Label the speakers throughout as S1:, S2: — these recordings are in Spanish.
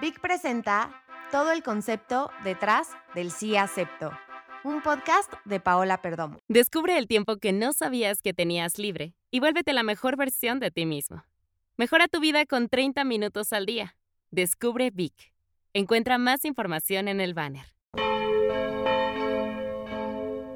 S1: Vic presenta todo el concepto detrás del sí acepto, un podcast de Paola Perdomo.
S2: Descubre el tiempo que no sabías que tenías libre y vuélvete la mejor versión de ti mismo. Mejora tu vida con 30 minutos al día. Descubre Vic. Encuentra más información en el banner.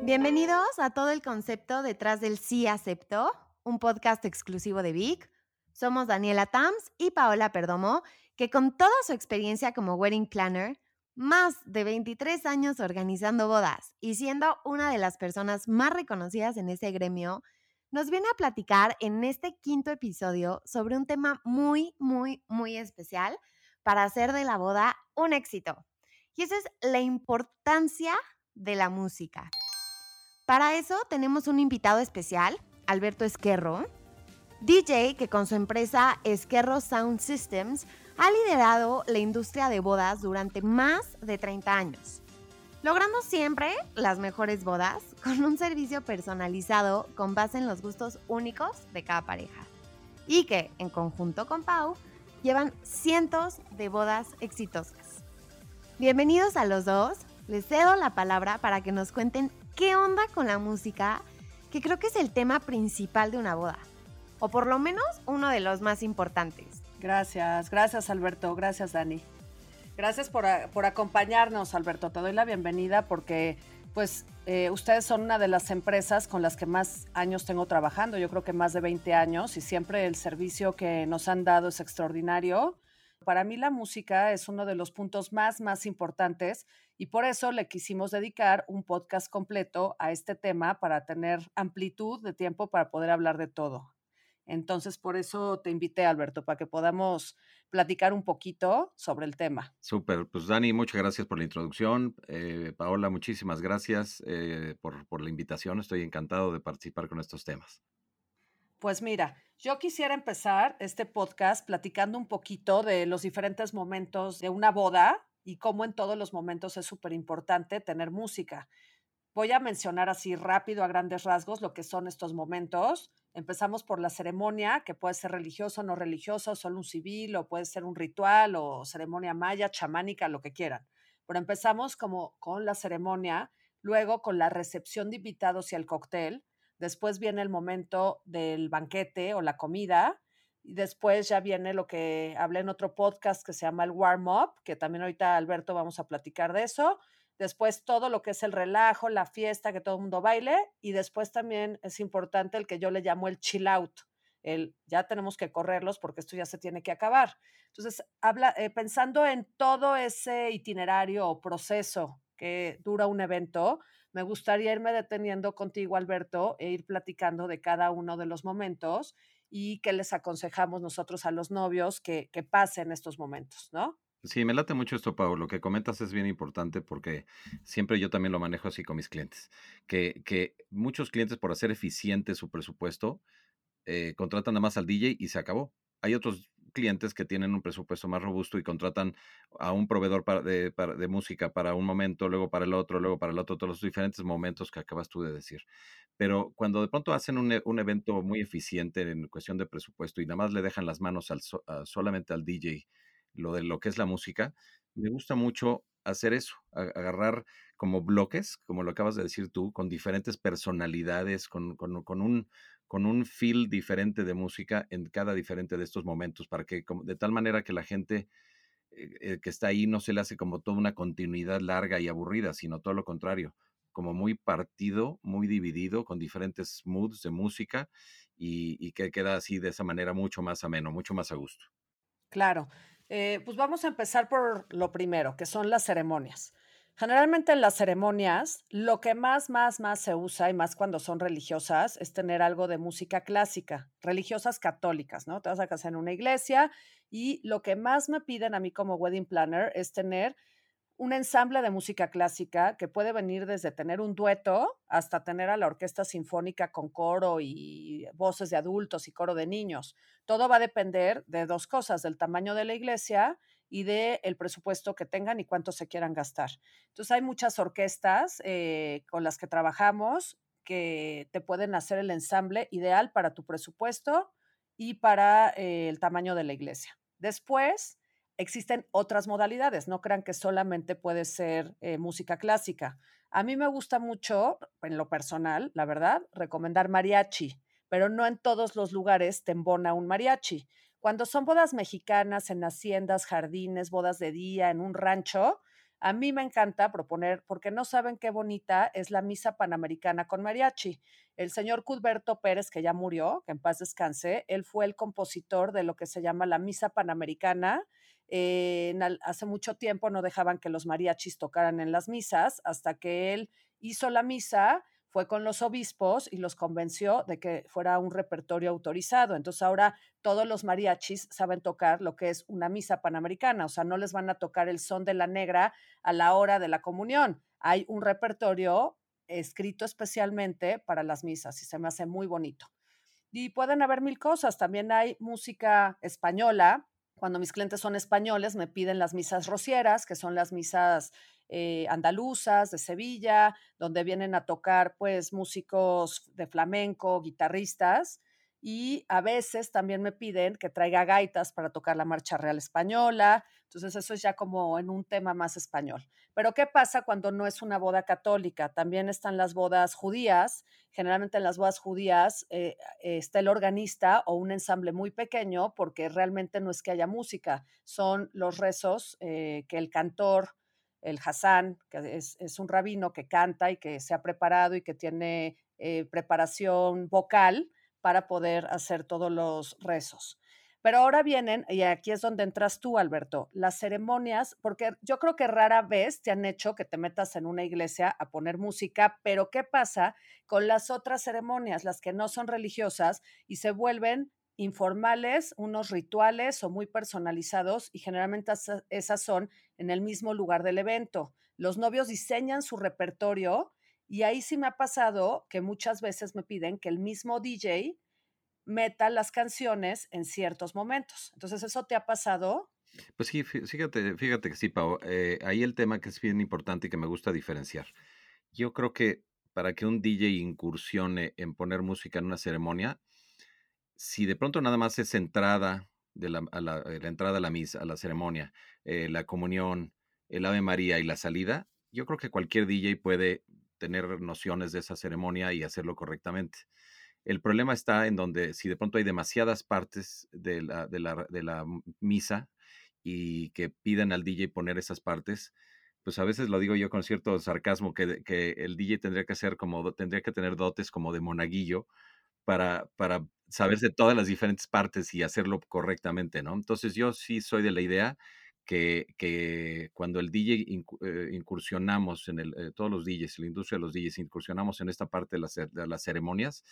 S1: Bienvenidos a todo el concepto detrás del sí acepto, un podcast exclusivo de Vic. Somos Daniela Tams y Paola Perdomo, que con toda su experiencia como wedding planner, más de 23 años organizando bodas y siendo una de las personas más reconocidas en ese gremio, nos viene a platicar en este quinto episodio sobre un tema muy, muy, muy especial para hacer de la boda un éxito. Y esa es la importancia de la música. Para eso tenemos un invitado especial, Alberto Esquerro, DJ que con su empresa Esquerro Sound Systems ha liderado la industria de bodas durante más de 30 años, logrando siempre las mejores bodas con un servicio personalizado con base en los gustos únicos de cada pareja. Y que, en conjunto con Pau, llevan cientos de bodas exitosas. Bienvenidos a los dos, les cedo la palabra para que nos cuenten ¿qué onda con la música? Que creo que es el tema principal de una boda, o por lo menos uno de los más importantes.
S3: Gracias, gracias Alberto, gracias Dani. Gracias por, por acompañarnos Alberto, te doy la bienvenida porque pues eh, ustedes son una de las empresas con las que más años tengo trabajando, yo creo que más de 20 años y siempre el servicio que nos han dado es extraordinario. Para mí la música es uno de los puntos más, más importantes y por eso le quisimos dedicar un podcast completo a este tema para tener amplitud de tiempo para poder hablar de todo. Entonces, por eso te invité, Alberto, para que podamos platicar un poquito sobre el tema.
S4: Súper, pues Dani, muchas gracias por la introducción. Eh, Paola, muchísimas gracias eh, por, por la invitación. Estoy encantado de participar con estos temas.
S3: Pues mira, yo quisiera empezar este podcast platicando un poquito de los diferentes momentos de una boda y cómo en todos los momentos es súper importante tener música. Voy a mencionar así rápido a grandes rasgos lo que son estos momentos. Empezamos por la ceremonia, que puede ser religiosa o no religiosa, o solo un civil, o puede ser un ritual, o ceremonia maya, chamánica, lo que quieran. Pero empezamos como con la ceremonia, luego con la recepción de invitados y el cóctel, después viene el momento del banquete o la comida, y después ya viene lo que hablé en otro podcast que se llama el warm up, que también ahorita Alberto vamos a platicar de eso. Después todo lo que es el relajo, la fiesta, que todo el mundo baile. Y después también es importante el que yo le llamo el chill out. El ya tenemos que correrlos porque esto ya se tiene que acabar. Entonces, habla, eh, pensando en todo ese itinerario o proceso que dura un evento, me gustaría irme deteniendo contigo, Alberto, e ir platicando de cada uno de los momentos y qué les aconsejamos nosotros a los novios que, que pasen estos momentos, ¿no?
S4: Sí, me late mucho esto, Pau. Lo que comentas es bien importante porque siempre yo también lo manejo así con mis clientes. Que, que muchos clientes, por hacer eficiente su presupuesto, eh, contratan nada más al DJ y se acabó. Hay otros clientes que tienen un presupuesto más robusto y contratan a un proveedor de, música para un momento, luego para el otro, luego para el otro, todos los diferentes momentos que acabas tú de decir. Pero cuando de pronto hacen un, e, evento muy eficiente en cuestión de presupuesto y nada más le dejan las manos al, solamente al DJ, lo de lo que es la música, me gusta mucho hacer eso, agarrar como bloques, como lo acabas de decir tú, con diferentes personalidades, con, con un con un feel diferente de música en cada diferente de estos momentos, para que de tal manera que la gente eh, eh, que está ahí no se le hace como toda una continuidad larga y aburrida, sino todo lo contrario, como muy partido, muy dividido, con diferentes moods de música y, que queda así de esa manera mucho más ameno, mucho más a gusto.
S3: Claro, eh, pues vamos a empezar por lo primero, que son las ceremonias. Generalmente en las ceremonias, lo que más, más, más se usa, y más cuando son religiosas, es tener algo de música clásica, religiosas católicas, ¿no? Te vas a casar en una iglesia y lo que más me piden a mí como wedding planner es tener un ensamble de música clásica que puede venir desde tener un dueto hasta tener a la orquesta sinfónica con coro y voces de adultos y coro de niños. Todo va a depender de dos cosas, del tamaño de la iglesia y del el presupuesto que tengan y cuánto se quieran gastar. Entonces hay muchas orquestas eh, con las que trabajamos que te pueden hacer el ensamble ideal para tu presupuesto y para eh, el tamaño de la iglesia. Después, existen otras modalidades, no crean que solamente puede ser eh, música clásica. A mí me gusta mucho, en lo personal, la verdad, recomendar mariachi, pero no en todos los lugares te un mariachi. Cuando son bodas mexicanas en haciendas, jardines, bodas de día, en un rancho, a mí me encanta proponer, porque no saben qué bonita es la misa panamericana con mariachi. El señor Cudberto Pérez, que ya murió, que en paz descanse, él fue el compositor de lo que se llama la misa panamericana. Eh, hace mucho tiempo no dejaban que los mariachis tocaran en las misas, hasta que él hizo la misa fue con los obispos y los convenció de que fuera un repertorio autorizado. Entonces ahora todos los mariachis saben tocar lo que es una misa panamericana, o sea, no les van a tocar el son de la negra a la hora de la comunión. Hay un repertorio escrito especialmente para las misas y se me hace muy bonito. Y pueden haber mil cosas, también hay música española. Cuando mis clientes son españoles, me piden las misas rocieras, que son las misas eh, andaluzas de Sevilla, donde vienen a tocar pues músicos de flamenco, guitarristas, y a veces también me piden que traiga gaitas para tocar la marcha real española. Entonces eso es ya como en un tema más español. Pero ¿qué pasa cuando no es una boda católica? También están las bodas judías. Generalmente en las bodas judías eh, está el organista o un ensamble muy pequeño porque realmente no es que haya música, son los rezos eh, que el cantor el Hassan, que es, un rabino que canta y que se ha preparado y que tiene eh, preparación vocal para poder hacer todos los rezos. Pero ahora vienen, y aquí es donde entras tú, Alberto, las ceremonias, porque yo creo que rara vez te han hecho que te metas en una iglesia a poner música, pero ¿qué pasa con las otras ceremonias, las que no son religiosas y se vuelven informales, unos rituales o muy personalizados y generalmente esas son en el mismo lugar del evento. Los novios diseñan su repertorio y ahí sí me ha pasado que muchas veces me piden que el mismo DJ meta las canciones en ciertos momentos. Entonces, ¿eso te ha pasado?
S4: Pues sí, fíjate, fíjate que sí, Pau. Eh, ahí el tema que es bien importante y que me gusta diferenciar. Yo creo que para que un DJ incursione en poner música en una ceremonia, si de pronto nada más es entrada de la, a la, eh, entrada a la misa, a la ceremonia, eh, la comunión, el Ave María y la salida, yo creo que cualquier DJ puede tener nociones de esa ceremonia y hacerlo correctamente. El problema está en donde si de pronto hay demasiadas partes de la, de la, de la misa y que pidan al DJ poner esas partes, pues a veces lo digo yo con cierto sarcasmo, que, que el DJ tendría que ser como, tendría que tener dotes como de monaguillo para, para saberse todas las diferentes partes y hacerlo correctamente, ¿no? Entonces yo sí soy de la idea que, que cuando el DJ eh, incursionamos en el, eh, todos los DJs, la industria de los DJs, incursionamos en esta parte de las, de las ceremonias,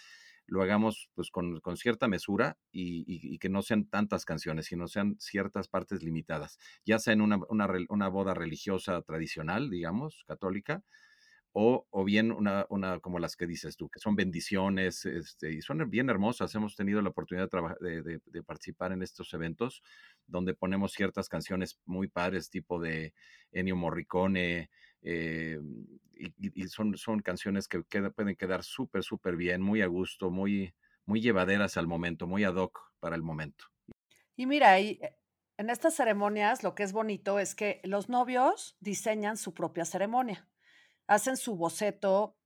S4: lo hagamos pues con, con cierta mesura y, y, que no sean tantas canciones, sino sean ciertas partes limitadas, ya sea en una, una, una boda religiosa tradicional, digamos, católica, o, bien una, una, como las que dices tú, que son bendiciones este, y son bien hermosas. Hemos tenido la oportunidad de, de, participar en estos eventos donde ponemos ciertas canciones muy padres, tipo de Ennio Morricone, eh, y, son, son canciones que pueden quedar súper, súper bien, muy a gusto, muy, muy llevaderas al momento, muy ad hoc para el momento.
S3: Y mira, eh, en estas ceremonias lo que es bonito es que los novios diseñan su propia ceremonia hacen su boceto,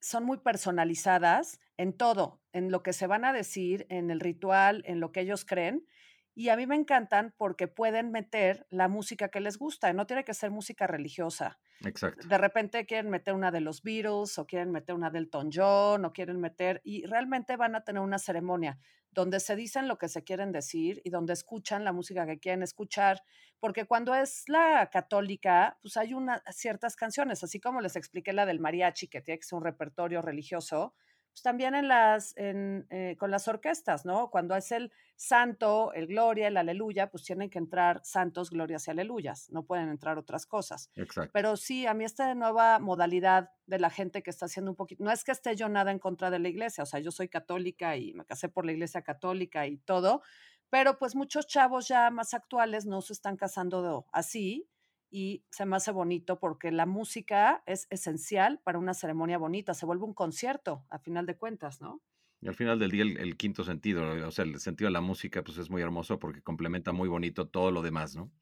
S3: son muy personalizadas en todo, en lo que se van a decir, en el ritual, en lo que ellos creen. Y a mí me encantan porque pueden meter la música que les gusta. No tiene que ser música religiosa.
S4: Exacto.
S3: De repente quieren meter una de los Beatles o quieren meter una del Elton John o quieren meter y realmente van a tener una ceremonia donde se dicen lo que se quieren decir y donde escuchan la música que quieren escuchar, porque cuando es la católica, pues hay unas ciertas canciones, así como les expliqué la del mariachi, que tiene que ser un repertorio religioso, pues también en las, en, eh, con las orquestas, ¿no? Cuando es el santo, el gloria, el aleluya, pues tienen que entrar santos, glorias y aleluyas, no pueden entrar otras cosas.
S4: Exacto.
S3: Pero sí, a mí esta nueva modalidad de la gente que está haciendo un poquito, no es que esté yo nada en contra de la iglesia, o sea, yo soy católica y me casé por la iglesia católica y todo, pero pues muchos chavos ya más actuales no se están casando así y se me hace bonito porque la música es esencial para una ceremonia bonita, se vuelve un concierto a final de cuentas, ¿no?
S4: Y al final del día, el, quinto sentido, o sea, el sentido de la música, pues es muy hermoso porque complementa muy bonito todo lo demás, ¿no?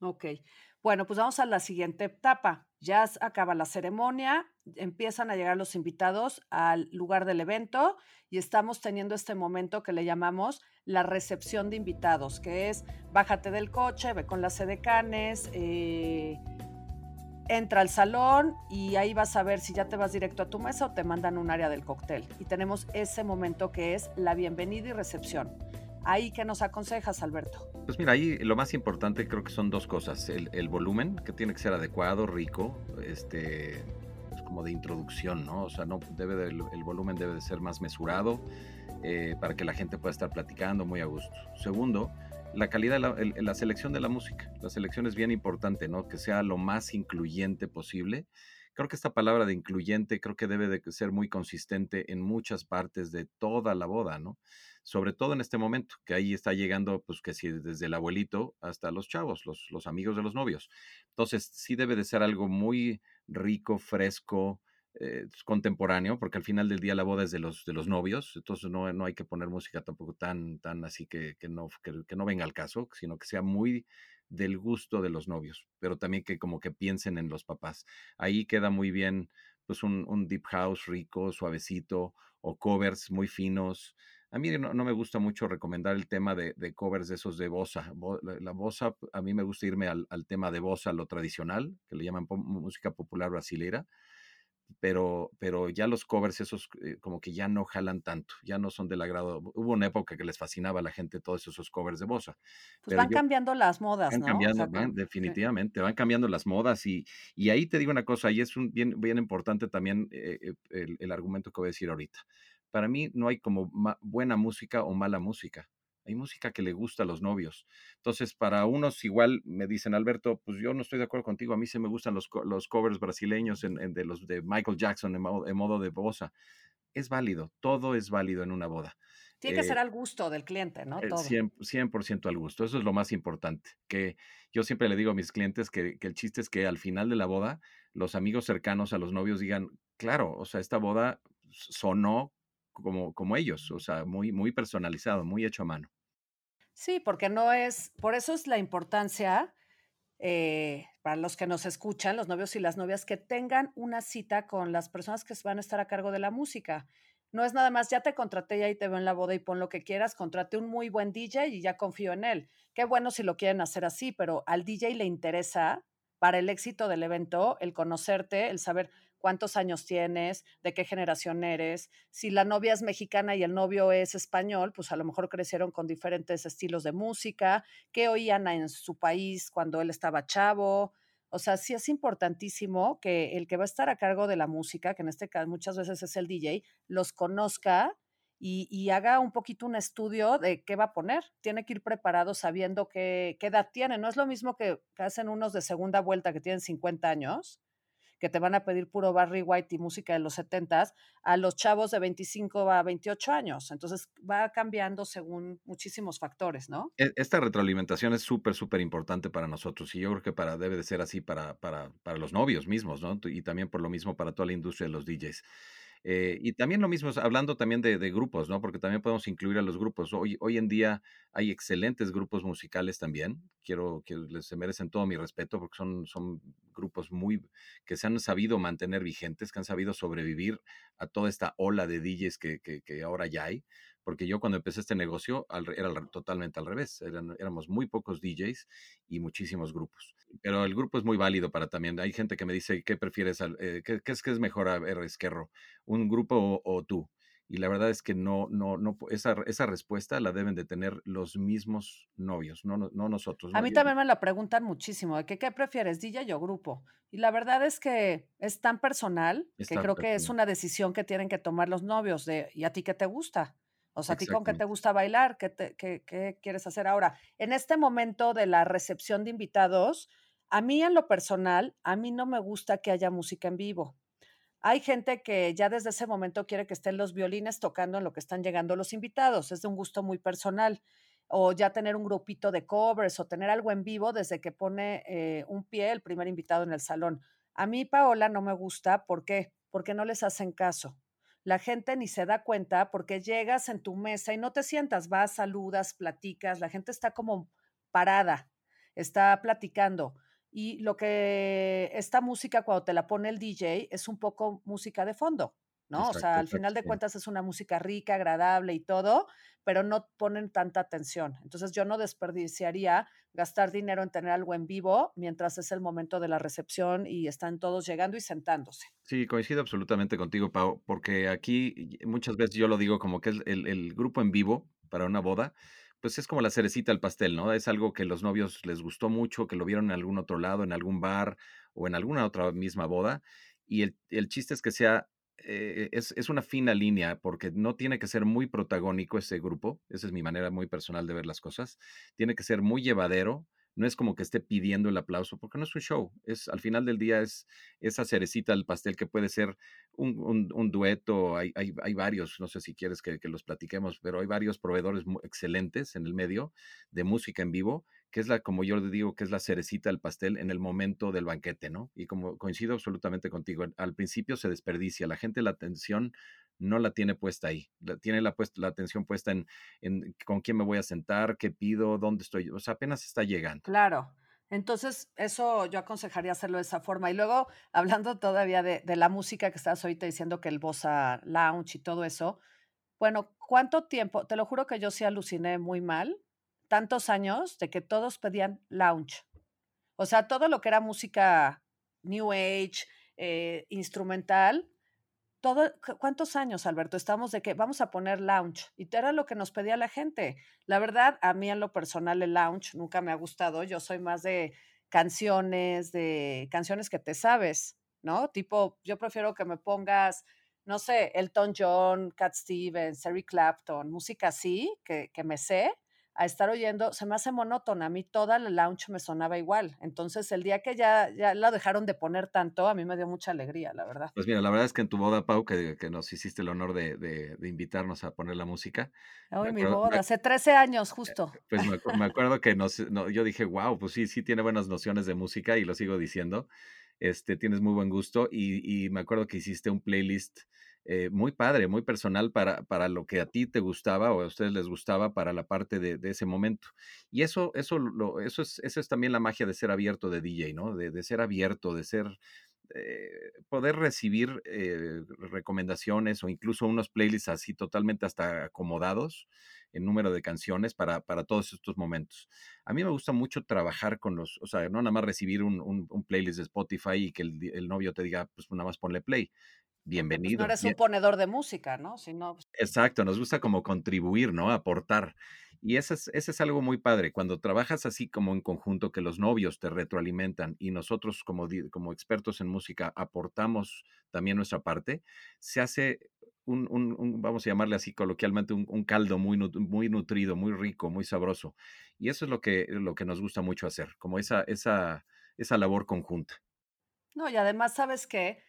S3: Ok. Bueno, pues vamos a la siguiente etapa. Ya acaba la ceremonia, empiezan a llegar los invitados al lugar del evento y estamos teniendo este momento que le llamamos la recepción de invitados, que es bájate del coche, ve con las edecanes, eh, entra al salón y ahí vas a ver si ya te vas directo a tu mesa o te mandan un área del cóctel. Y tenemos ese momento que es la bienvenida y recepción. Ahí, ¿qué nos aconsejas, Alberto?
S4: Pues mira, ahí lo más importante creo que son dos cosas. El, volumen, que tiene que ser adecuado, rico, este, pues como de introducción, ¿no? O sea, no debe el volumen debe de ser más mesurado eh, para que la gente pueda estar platicando muy a gusto. Segundo, la calidad, la, la, selección de la música. La selección es bien importante, ¿no? Que sea lo más incluyente posible. Creo que esta palabra de incluyente creo que debe de ser muy consistente en muchas partes de toda la boda, ¿no? Sobre todo en este momento, que ahí está llegando, pues que si desde el abuelito hasta los chavos, los, los amigos de los novios. Entonces, sí debe de ser algo muy rico, fresco, eh, contemporáneo, porque al final del día la boda es de los, de los novios, entonces no, no hay que poner música tampoco tan, tan así que, que no, que, no venga al caso, sino que sea muy del gusto de los novios, pero también que como que piensen en los papás. Ahí queda muy bien pues un, un deep house rico, suavecito, o covers muy finos. A mí no, me gusta mucho recomendar el tema de, de, covers de esos de bossa. La bossa, a mí me gusta irme al, al tema de bossa, lo tradicional, que le llaman música popular brasilera pero, pero ya los covers esos eh, como que ya no jalan tanto, ya no son del agrado. Hubo una época que les fascinaba a la gente todos esos covers de bossa.
S3: Pues van cambiando las modas,
S4: van
S3: ¿no?
S4: Cambiando, definitivamente, van cambiando las modas y, y ahí te digo una cosa, y es un, bien, bien importante también eh, eh, el, el, argumento que voy a decir ahorita. Para mí no hay como buena música o mala música hay música que le gusta a los novios. Entonces, para unos igual me dicen, Alberto, pues yo no estoy de acuerdo contigo, a mí se me gustan los, los covers brasileños en, de los de Michael Jackson en modo, de bossa. Es válido, todo es válido en una boda.
S3: Tiene que ser al gusto del cliente, ¿no?
S4: Todo. 100%, al gusto, eso es lo más importante. Que yo siempre le digo a mis clientes que, que el chiste es que al final de la boda, los amigos cercanos a los novios digan, claro, o sea, esta boda sonó como, como ellos, o sea, muy, muy personalizado, muy hecho a mano.
S3: Sí, porque no es, por eso es la importancia eh, para los que nos escuchan, los novios y las novias, que tengan una cita con las personas que van a estar a cargo de la música. No es nada más, ya te contraté y ahí te veo en la boda y pon lo que quieras, contrate un muy buen DJ y ya confío en él. Qué bueno si lo quieren hacer así, pero al DJ le interesa para el éxito del evento el conocerte, el saber, cuántos años tienes, de qué generación eres. Si la novia es mexicana y el novio es español, pues a lo mejor crecieron con diferentes estilos de música, qué oían en su país cuando él estaba chavo. O sea, sí es importantísimo que el que va a estar a cargo de la música, que en este caso muchas veces es el DJ, los conozca y, haga un poquito un estudio de qué va a poner. Tiene que ir preparado sabiendo qué, qué edad tiene. No es lo mismo que, que, hacen unos de segunda vuelta que tienen 50 años, que te van a pedir puro Barry White y música de los 70 a los chavos de 25 a 28 años. Entonces va cambiando según muchísimos factores, ¿no?
S4: E, esta retroalimentación es súper, súper importante para nosotros y yo creo que para, debe de ser así para, para, para los novios mismos, ¿no? Y también por lo mismo para toda la industria de los DJs. Eh, y también lo mismo, hablando también de, grupos, ¿no? Porque también podemos incluir a los grupos. Hoy, hoy en día hay excelentes grupos musicales también. Quiero que les se merecen todo mi respeto porque son, son grupos muy que se han sabido mantener vigentes, que han sabido sobrevivir a toda esta ola de DJs que, que, que ahora ya hay porque yo cuando empecé este negocio era totalmente al revés, Eran, éramos muy pocos DJs y muchísimos grupos. Pero el grupo es muy válido para también, hay gente que me dice, ¿qué prefieres? Eh, ¿qué, es que es mejor, a ver, Esquerro? ¿Un grupo o, tú? Y la verdad es que no, no, no, esa, esa respuesta la deben de tener los mismos novios, no, no, nosotros.
S3: A mí también me la preguntan muchísimo, que qué prefieres, DJ o grupo. Y la verdad es que es tan personal que creo que es una decisión que tienen que tomar los novios de, ¿y a ti qué te gusta? O sea, a ti con qué te gusta bailar, ¿Qué, qué, quieres hacer ahora. En este momento de la recepción de invitados, a mí en lo personal, a mí no me gusta que haya música en vivo. Hay gente que ya desde ese momento quiere que estén los violines tocando en lo que están llegando los invitados. Es de un gusto muy personal. O ya tener un grupito de covers o tener algo en vivo desde que pone eh, un pie el primer invitado en el salón. A mí, Paola, no me gusta. ¿Por qué? Porque no les hacen caso la gente ni se da cuenta porque llegas en tu mesa y no te sientas, vas, saludas, platicas, la gente está como parada, está platicando. Y lo que esta música cuando te la pone el DJ es un poco música de fondo. ¿No? o sea, al final de cuentas es una música rica, agradable y todo, pero no ponen tanta atención. Entonces yo no desperdiciaría gastar dinero en tener algo en vivo mientras es el momento de la recepción y están todos llegando y sentándose.
S4: Sí, coincido absolutamente contigo, Pau, porque aquí muchas veces yo lo digo como que el, el grupo en vivo para una boda, pues es como la cerecita al pastel, ¿no? Es algo que los novios les gustó mucho, que lo vieron en algún otro lado, en algún bar o en alguna otra misma boda. Y el, el chiste es que sea eh, es, es, una fina línea porque no tiene que ser muy protagónico ese grupo, esa es mi manera muy personal de ver las cosas, tiene que ser muy llevadero, no es como que esté pidiendo el aplauso, porque no es un show, es al final del día es esa cerecita del pastel que puede ser un, un, dueto, hay, hay, hay, varios, no sé si quieres que, que, los platiquemos, pero hay varios proveedores excelentes en el medio de música en vivo que es la, como yo digo, que es la cerecita del pastel en el momento del banquete, ¿no? Y como coincido absolutamente contigo, al principio se desperdicia, la gente la atención no la tiene puesta ahí, tiene la, puesta, la atención puesta en, en con quién me voy a sentar, qué pido, dónde estoy, o sea, apenas está llegando.
S3: Claro. Entonces, eso yo aconsejaría hacerlo de esa forma. Y luego, hablando todavía de, de la música que estás ahorita diciendo que el Bossa Lounge y todo eso, bueno, ¿cuánto tiempo? Te lo juro que yo sí aluciné muy mal tantos años de que todos pedían lounge. O sea, todo lo que era música New Age, eh, instrumental, todo, ¿cuántos años, Alberto? Estamos de que vamos a poner lounge. Y era lo que nos pedía la gente. La verdad, a mí en lo personal el lounge nunca me ha gustado. Yo soy más de canciones, de canciones que te sabes, ¿no? Tipo, yo prefiero que me pongas, no sé, Elton John, Cat Stevens, Eric Clapton, música así, que, que me sé, a estar oyendo, se me hace monótona. A mí toda la lounge me sonaba igual. Entonces, el día que ya, ya la dejaron de poner tanto, a mí me dio mucha alegría, la verdad.
S4: Pues mira, la verdad es que en tu boda, Pau, que, que nos hiciste el honor de, de, de, invitarnos a poner la música.
S3: Ay, mi boda, me, hace 13 años justo.
S4: Pues me, me acuerdo que nos, no, yo dije, wow, pues sí, sí tiene buenas nociones de música y lo sigo diciendo. Este, tienes muy buen gusto y, y me acuerdo que hiciste un playlist eh, muy padre, muy personal para, para lo que a ti te gustaba o a ustedes les gustaba para la parte de, ese momento. Y eso, eso, eso, es, eso es también la magia de ser abierto de DJ, ¿no? De, de ser abierto, de ser, eh, poder recibir eh, recomendaciones o incluso unos playlists así totalmente hasta acomodados en número de canciones para, para todos estos momentos. A mí me gusta mucho trabajar con los, o sea, no nada más recibir un, un, un playlist de Spotify y que el, el, novio te diga, pues nada más ponle play bienvenido.
S3: Pues no eres un ponedor de música, ¿no? Sino... Pues
S4: Exacto, nos gusta como contribuir, ¿no? Aportar. Y eso es, ese es algo muy padre, cuando trabajas así como en conjunto, que los novios te retroalimentan y nosotros como, como expertos en música aportamos también nuestra parte, se hace un, un, un vamos a llamarle así coloquialmente, un, un, caldo muy, muy nutrido, muy rico, muy sabroso. Y eso es lo que, lo que nos gusta mucho hacer, como esa, esa, esa labor conjunta.
S3: No, y además, ¿sabes qué?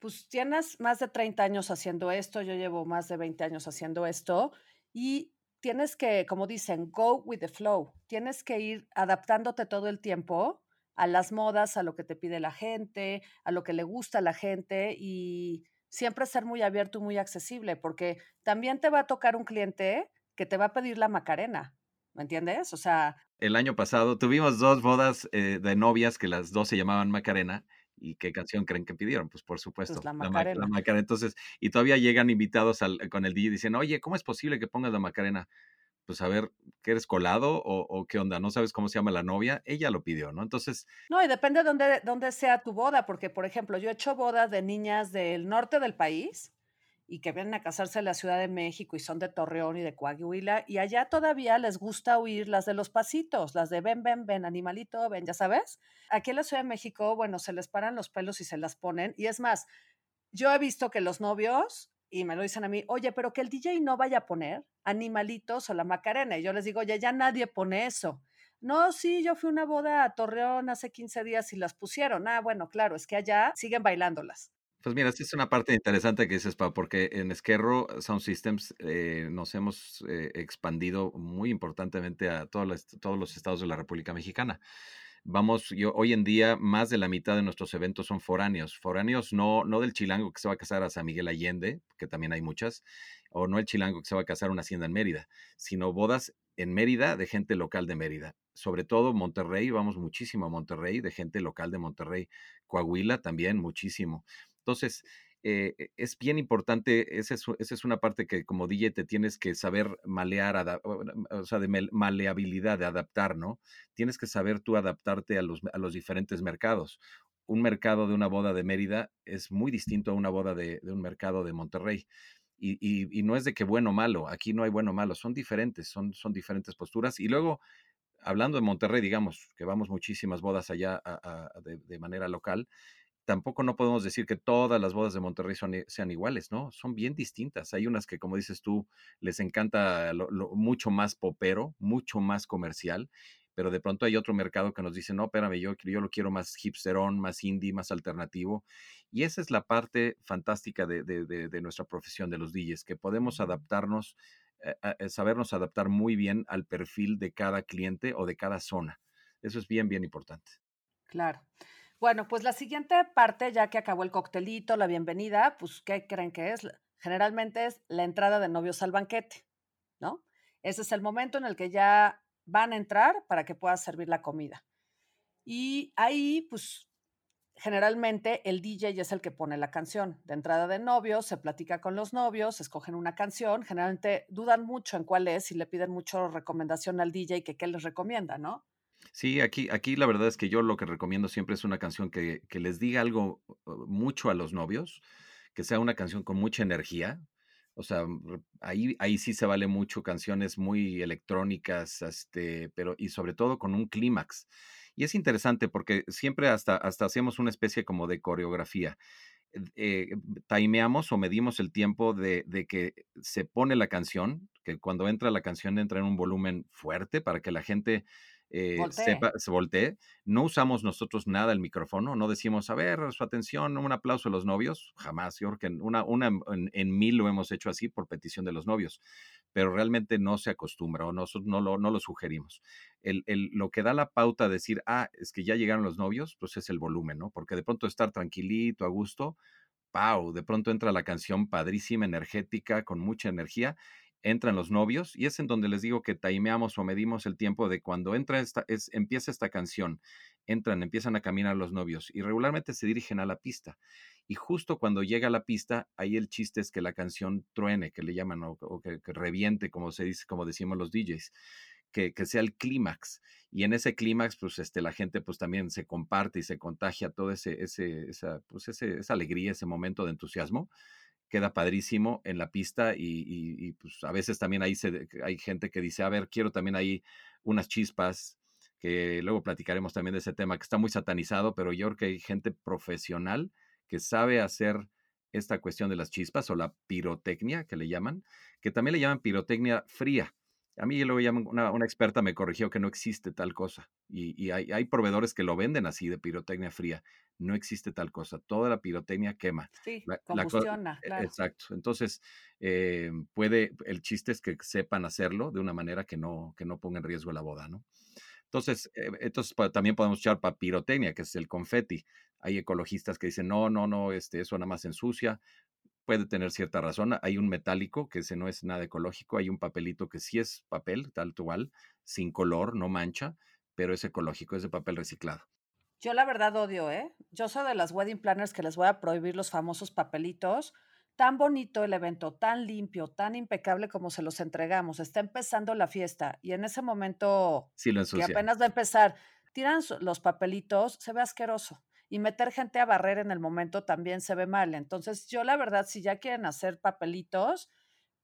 S3: Pues tienes más de 30 años haciendo esto, yo llevo más de 20 años haciendo esto y tienes que, como dicen, go with the flow, tienes que ir adaptándote todo el tiempo a las modas, a lo que te pide la gente, a lo que le gusta a la gente y siempre ser muy abierto y muy accesible, porque también te va a tocar un cliente que te va a pedir la Macarena, ¿me entiendes? O sea...
S4: El año pasado tuvimos dos bodas eh, de novias que las dos se llamaban Macarena ¿Y qué canción creen que pidieron? Pues por supuesto,
S3: pues la, Macarena.
S4: La, la, Macarena. Entonces, y todavía llegan invitados al, con el DJ y dicen, oye, ¿cómo es posible que pongas la Macarena? Pues a ver, ¿qué eres colado o, o, qué onda? ¿No sabes cómo se llama la novia? Ella lo pidió, ¿no? Entonces...
S3: No, y depende de dónde, dónde sea tu boda, porque, por ejemplo, yo he hecho bodas de niñas del norte del país y que vienen a casarse en la Ciudad de México y son de Torreón y de Coahuila, y allá todavía les gusta oír las de los pasitos, las de ven, ven, ven, animalito, ven, ya sabes. Aquí en la Ciudad de México, bueno, se les paran los pelos y se las ponen, y es más, yo he visto que los novios, y me lo dicen a mí, oye, pero que el DJ no vaya a poner animalitos o la Macarena, y yo les digo, oye, ya nadie pone eso. No, sí, yo fui a una boda a Torreón hace 15 días y las pusieron. Ah, bueno, claro, es que allá siguen bailándolas.
S4: Pues mira, esta es una parte interesante que dices, Pau, porque en Esquerro Sound Systems eh, nos hemos eh, expandido muy importantemente a todos los, todos los estados de la República Mexicana. vamos, yo, hoy en día más de la mitad de nuestros eventos son foráneos. Foráneos no, no del chilango que se va a casar a San Miguel Allende, que también hay muchas, o no el chilango que se va a casar a una hacienda en Mérida, sino bodas en Mérida de gente local de Mérida. Sobre todo Monterrey, vamos muchísimo a Monterrey, de gente local de Monterrey. Coahuila también, muchísimo. Entonces, eh, e, es bien importante, esa es, una parte que como DJ te tienes que saber malear, o sea, de maleabilidad, de adaptar, ¿no? Tienes que saber tú adaptarte a los, a los diferentes mercados. Un mercado de una boda de Mérida es muy distinto a una boda de, un mercado de Monterrey. Y, no es de que bueno o malo, aquí no hay bueno o malo, son diferentes, son, son diferentes posturas. Y luego, hablando de Monterrey, digamos, que vamos muchísimas bodas allá de manera local, tampoco no podemos decir que todas las bodas de Monterrey son, sean iguales, ¿no? Son bien distintas. Hay unas que, como dices tú, les encanta mucho más popero, mucho más comercial, pero de pronto hay otro mercado que nos dice, no, espérame, yo, yo lo quiero más hipsterón, más indie, más alternativo. Y esa es la parte fantástica de, nuestra profesión de los DJs, que podemos adaptarnos, eh, eh, sabernos adaptar muy bien al perfil de cada cliente o de cada zona. Eso es bien, bien importante.
S3: Claro. Bueno, pues la siguiente parte, ya que acabó el coctelito, la bienvenida, pues, ¿qué creen que es? Generalmente es la entrada de novios al banquete, ¿no? Ese es el momento en el que ya van a entrar para que puedas servir la comida. Y ahí, pues, generalmente el DJ es el que pone la canción. De entrada de novios, se platica con los novios, escogen una canción, generalmente dudan mucho en cuál es y le piden mucho recomendación al DJ que qué les recomienda, ¿no?
S4: Sí, aquí, aquí la verdad es que yo lo que recomiendo siempre es una canción que, que les diga algo uh, mucho a los novios, que sea una canción con mucha energía. O sea, ahí, ahí sí se vale mucho canciones muy electrónicas, este, pero y sobre todo con un clímax. Y es interesante porque siempre hasta, hasta hacemos una especie como de coreografía. Eh, timeamos o medimos el tiempo de, de, que se pone la canción, que cuando entra la canción entra en un volumen fuerte para que la gente eh, sepa, se voltee. No usamos nosotros nada el micrófono, no decimos, a ver, su atención, un aplauso a los novios, jamás, yo creo que una, una en, mil lo hemos hecho así por petición de los novios, pero realmente no se acostumbra o nosotros no lo, no lo sugerimos. El, el, lo que da la pauta a decir, ah, es que ya llegaron los novios, pues es el volumen, ¿no? Porque de pronto estar tranquilito, a gusto, ¡pau! De pronto entra la canción padrísima, energética, con mucha energía entran los novios y es en donde les digo que timeamos o medimos el tiempo de cuando entra esta, es, empieza esta canción, entran, empiezan a caminar los novios y regularmente se dirigen a la pista. Y justo cuando llega a la pista, ahí el chiste es que la canción truene, que le llaman, o, que, reviente, como se dice, como decimos los DJs. Que, que, sea el clímax. Y en ese clímax, pues este, la gente pues también se comparte y se contagia todo ese, ese, pues ese, esa alegría, ese momento de entusiasmo queda padrísimo en la pista y, pues a veces también ahí se, hay gente que dice, a ver, quiero también ahí unas chispas, que luego platicaremos también de ese tema, que está muy satanizado, pero yo creo que hay gente profesional que sabe hacer esta cuestión de las chispas o la pirotecnia, que le llaman, que también le llaman pirotecnia fría. A mí luego llaman, una, una, experta me corrigió que no existe tal cosa. Y, hay, hay, proveedores que lo venden así de pirotecnia fría no existe tal cosa. Toda la pirotecnia quema.
S3: Sí, combustiona,
S4: e, Exacto. Entonces, eh, puede, el chiste es que sepan hacerlo de una manera que no, que no ponga en riesgo la boda, ¿no? Entonces, eh, entonces también podemos echar para pirotecnia, que es el confeti. Hay ecologistas que dicen, no, no, no, este, eso nada más ensucia. Puede tener cierta razón. Hay un metálico que ese no es nada ecológico. Hay un papelito que sí es papel, tal cual, sin color, no mancha, pero es ecológico, es de papel reciclado.
S3: Yo la verdad odio, ¿eh? Yo soy de las wedding planners que les voy a prohibir los famosos papelitos. Tan bonito el evento, tan limpio, tan impecable como se los entregamos. Está empezando la fiesta y en ese momento
S4: sí, lo
S3: que apenas va a empezar, tiran los papelitos, se ve asqueroso. Y meter gente a barrer en el momento también se ve mal. Entonces, yo la verdad, si ya quieren hacer papelitos,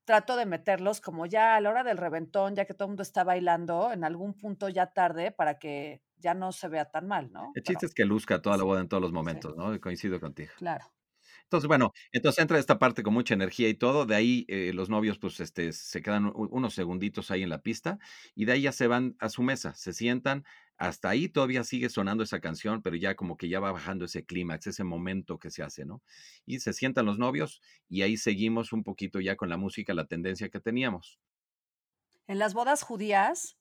S3: trato de meterlos como ya a la hora del reventón, ya que todo el mundo está bailando, en algún punto ya tarde para que ya no se vea tan mal, ¿no?
S4: El chiste es que luzca toda la boda en todos los momentos, ¿no? Coincido contigo.
S3: Claro.
S4: Entonces, bueno, entonces entra esta parte con mucha energía y todo, de ahí eh, los novios pues este, se quedan unos segunditos ahí en la pista y de ahí ya se van a su mesa, se sientan, hasta ahí todavía sigue sonando esa canción, pero ya como que ya va bajando ese clímax, ese momento que se hace, ¿no? Y se sientan los novios y ahí seguimos un poquito ya con la música, la tendencia que teníamos.
S3: En las bodas judías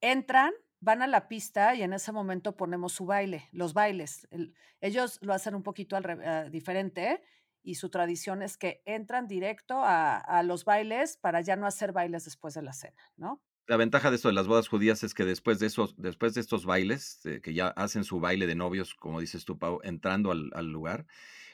S3: entran van a la pista y en ese momento ponemos su baile, los bailes. ellos lo hacen un poquito ah, diferente y su tradición es que entran directo a, los bailes para ya no hacer bailes después de la cena, ¿no?
S4: La ventaja de esto de las bodas judías es que después de esos, después de estos bailes, eh, que ya hacen su baile de novios, como dices tú, Pau, entrando al, al lugar,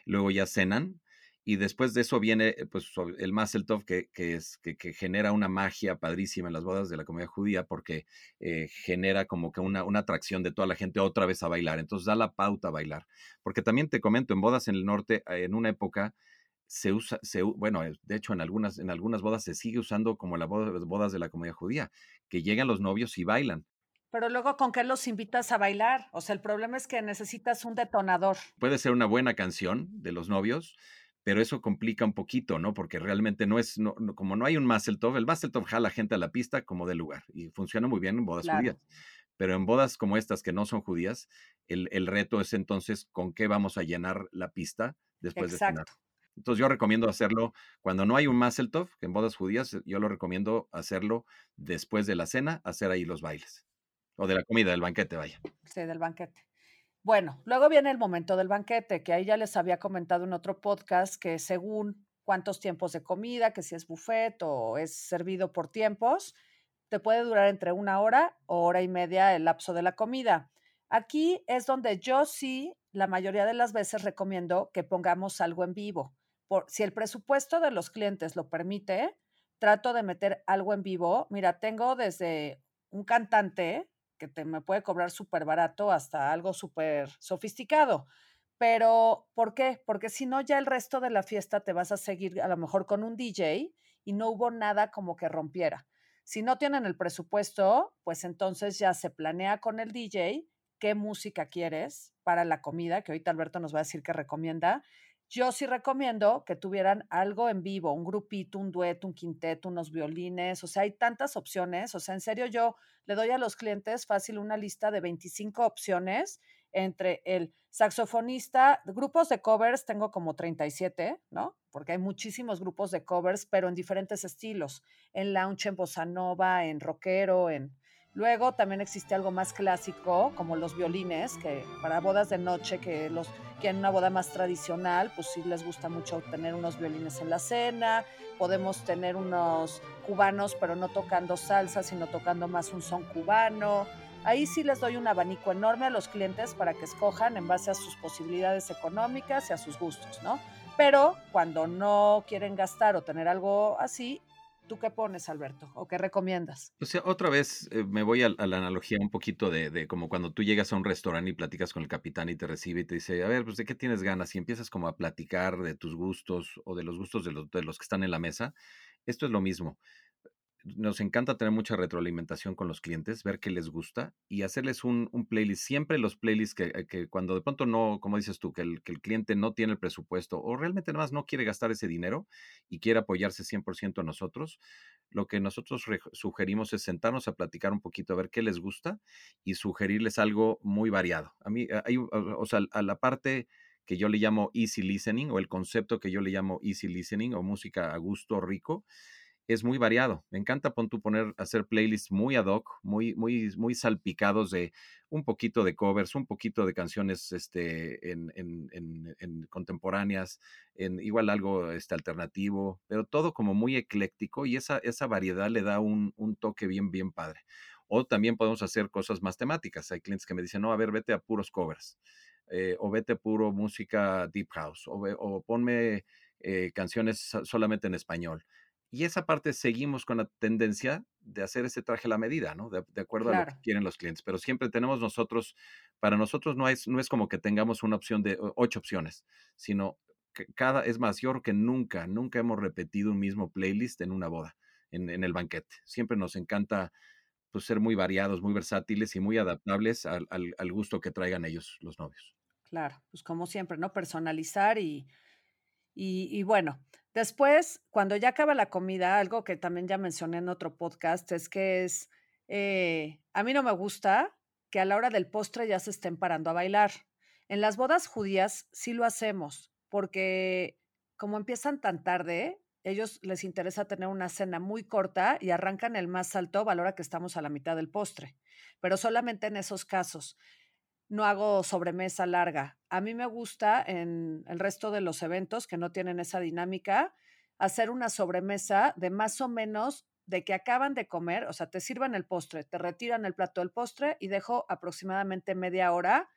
S4: luego ya cenan, y después de eso viene eh, pues, el Mazeltov, que, que, es, que, genera una magia padrísima en las bodas de la comunidad judía, porque eh, genera como que una, una, atracción de toda la gente otra vez a bailar. Entonces da la pauta a bailar. Porque también te comento, en bodas en el norte, en una época, se usa, se, bueno, eh, de hecho en algunas, en algunas bodas se sigue usando como las bodas de la comunidad judía, que llegan los novios y bailan.
S3: Pero luego, ¿con qué los invitas a bailar? O sea, el problema es que necesitas un detonador.
S4: Puede ser una buena canción de los novios, pero eso complica un poquito, ¿no? Porque realmente no es, no, como no hay un Mazeltov, el Mazeltov jala gente a la pista como de lugar y funciona muy bien en bodas judías. Pero en bodas como estas que no son judías, el, el, reto es entonces con qué vamos a llenar la pista después de cenar. Entonces yo recomiendo hacerlo cuando no hay un Mazeltov, que en bodas judías, yo lo recomiendo hacerlo después de la cena, hacer ahí los bailes. O de la comida, del banquete, vaya.
S3: Sí, del banquete. Bueno, luego viene el momento del banquete, que ahí ya les había comentado en otro podcast que según cuántos tiempos de comida, que si es buffet o es servido por tiempos, te puede durar entre una hora o hora y media el lapso de la comida. Aquí es donde yo sí, la mayoría de las veces recomiendo que pongamos algo en vivo. Por, si el presupuesto de los clientes lo permite, trato de meter algo en vivo. Mira, tengo desde un cantante que te me puede cobrar súper barato hasta algo súper sofisticado. Pero, ¿por qué? Porque si no, ya el resto de la fiesta te vas a seguir a lo mejor con un DJ y no hubo nada como que rompiera. Si no tienen el presupuesto, pues entonces ya se planea con el DJ qué música quieres para la comida, que ahorita Alberto nos va a decir que recomienda, yo sí recomiendo que tuvieran algo en vivo, un grupito, un dueto, un quinteto, unos violines, o sea, hay tantas opciones, o sea, en serio yo le doy a los clientes fácil una lista de 25 opciones entre el saxofonista, grupos de covers tengo como 37, ¿no? Porque hay muchísimos grupos de covers, pero en diferentes estilos, en lounge, en bossa nova, en rockero, en Luego también existe algo más clásico, como los violines, que para bodas de noche, que los quieren una boda más tradicional, pues sí les gusta mucho tener unos violines en la cena. Podemos tener unos cubanos, pero no tocando salsa, sino tocando más un son cubano. Ahí sí les doy un abanico enorme a los clientes para que escojan en base a sus posibilidades económicas y a sus gustos, ¿no? Pero cuando no quieren gastar o tener algo así, ¿Tú qué pones, Alberto? ¿O qué recomiendas?
S4: O sea, otra vez eh, me voy a, la analogía un poquito de, como cuando tú llegas a un restaurante y platicas con el capitán y te recibe y te dice, a ver, pues de qué tienes ganas y empiezas como a platicar de tus gustos o de los gustos de de los que están en la mesa. Esto es lo mismo nos encanta tener mucha retroalimentación con los clientes, ver qué les gusta y hacerles un, playlist. Siempre los playlists que, eh, que, cuando de pronto no, como dices tú, que el, que el, cliente no tiene el presupuesto o realmente nada más no quiere gastar ese dinero y quiere apoyarse 100% a nosotros, lo que nosotros sugerimos es sentarnos a platicar un poquito, a ver qué les gusta y sugerirles algo muy variado. A mí, hay, o sea, a la parte que yo le llamo easy listening o el concepto que yo le llamo easy listening o música a gusto rico, es muy variado. Me encanta pon tú poner, hacer playlists muy ad hoc, muy, muy, muy salpicados de un poquito de covers, un poquito de canciones este, en, en, en, contemporáneas, en igual algo este, alternativo, pero todo como muy ecléctico y esa, esa variedad le da un, un toque bien, bien padre. O también podemos hacer cosas más temáticas. Hay clientes que me dicen, no, a ver, vete a puros covers. Eh, o vete puro música deep house. O, o ponme eh, canciones solamente en español y esa parte seguimos con la tendencia de hacer ese traje a la medida, ¿no? De, acuerdo a lo que quieren los clientes. Pero siempre tenemos nosotros, para nosotros no es, no es como que tengamos una opción de ocho opciones, sino que cada, es más, yo creo que nunca, nunca hemos repetido un mismo playlist en una boda, en, en el banquete. Siempre nos encanta pues, ser muy variados, muy versátiles y muy adaptables al, al, al gusto que traigan ellos, los novios.
S3: Claro, pues como siempre, ¿no? Personalizar y y, bueno, después, cuando ya acaba la comida, algo que también ya mencioné en otro podcast, es que es, eh, a mí no me gusta que a la hora del postre ya se estén parando a bailar. En las bodas judías sí lo hacemos, porque como empiezan tan tarde, ellos les interesa tener una cena muy corta y arrancan el más alto, valora que estamos a la mitad del postre, pero solamente en esos casos. No hago sobremesa larga. A mí me gusta en el resto de los eventos que no tienen esa dinámica, hacer una sobremesa de más o menos de que acaban de comer, o sea, te sirvan el postre, te retiran el plato del postre y dejo aproximadamente media hora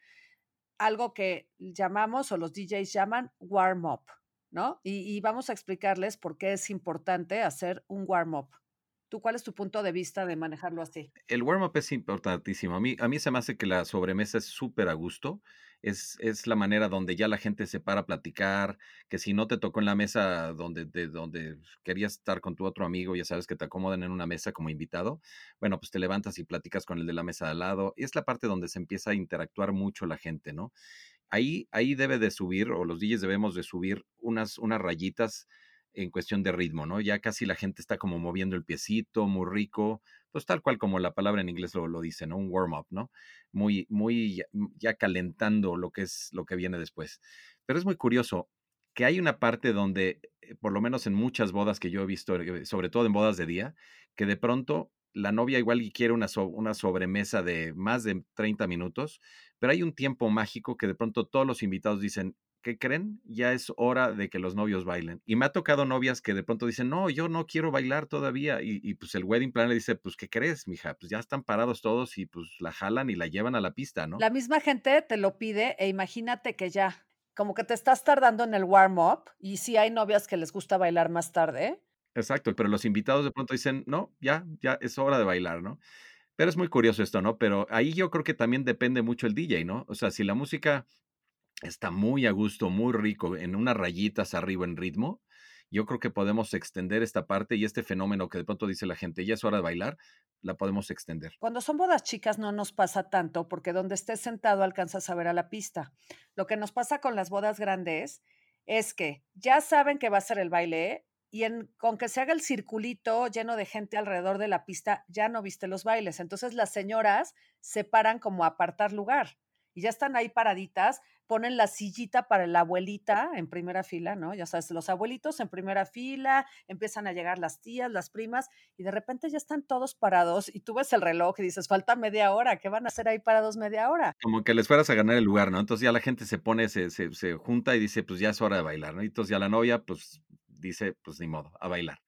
S3: algo que llamamos o los DJs llaman warm up, ¿no? Y, vamos a explicarles por qué es importante hacer un warm up. ¿Tú cuál es tu punto de vista de manejarlo así?
S4: El warm-up es importantísimo. A mí, a mí se me hace que la sobremesa es súper a gusto. Es, es, la manera donde ya la gente se para a platicar, que si no te tocó en la mesa donde, de, donde querías estar con tu otro amigo, ya sabes que te acomodan en una mesa como invitado, bueno, pues te levantas y platicas con el de la mesa de al lado. Y es la parte donde se empieza a interactuar mucho la gente, ¿no? Ahí, ahí debe de subir, o los DJs debemos de subir unas, unas rayitas en cuestión de ritmo, ¿no? Ya casi la gente está como moviendo el piecito, muy rico, pues tal cual como la palabra en inglés lo, lo dice, ¿no? Un warm-up, ¿no? Muy, muy ya, calentando lo que es lo que viene después. Pero es muy curioso que hay una parte donde, eh, por lo menos en muchas bodas que yo he visto, eh, sobre todo en bodas de día, que de pronto la novia igual quiere una, una sobremesa de más de 30 minutos, pero hay un tiempo mágico que de pronto todos los invitados dicen, ¿qué creen? Ya es hora de que los novios bailen. Y me ha tocado novias que de pronto dicen, no, yo no quiero bailar todavía. Y, pues el wedding plan le dice, pues, ¿qué crees, mija? Pues ya están parados todos y pues la jalan y la llevan a la pista, ¿no?
S3: La misma gente te lo pide e imagínate que ya, como que te estás tardando en el warm-up y si hay novias que les gusta bailar más tarde.
S4: Exacto, pero los invitados de pronto dicen, no, ya, ya es hora de bailar, ¿no? Pero es muy curioso esto, ¿no? Pero ahí yo creo que también depende mucho el DJ, ¿no? O sea, si la música está muy a gusto, muy rico, en unas rayitas arriba en ritmo, yo creo que podemos extender esta parte y este fenómeno que de pronto dice la gente, ya es hora de bailar, la podemos extender.
S3: Cuando son bodas chicas no nos pasa tanto porque donde estés sentado alcanzas a ver a la pista. Lo que nos pasa con las bodas grandes es que ya saben que va a ser el baile y en, con que se haga el circulito lleno de gente alrededor de la pista, ya no viste los bailes. Entonces las señoras se paran como a apartar lugar y ya están ahí paraditas, ponen la sillita para la abuelita en primera fila, ¿no? Ya sabes, los abuelitos en primera fila, empiezan a llegar las tías, las primas, y de repente ya están todos parados y tú ves el reloj y dices, falta media hora, ¿qué van a hacer ahí parados media hora?
S4: Como que les fueras a ganar el lugar, ¿no? Entonces ya la gente se pone, se, se, se junta y dice, pues ya es hora de bailar, ¿no? Y entonces ya la novia, pues dice, pues ni modo, a bailar.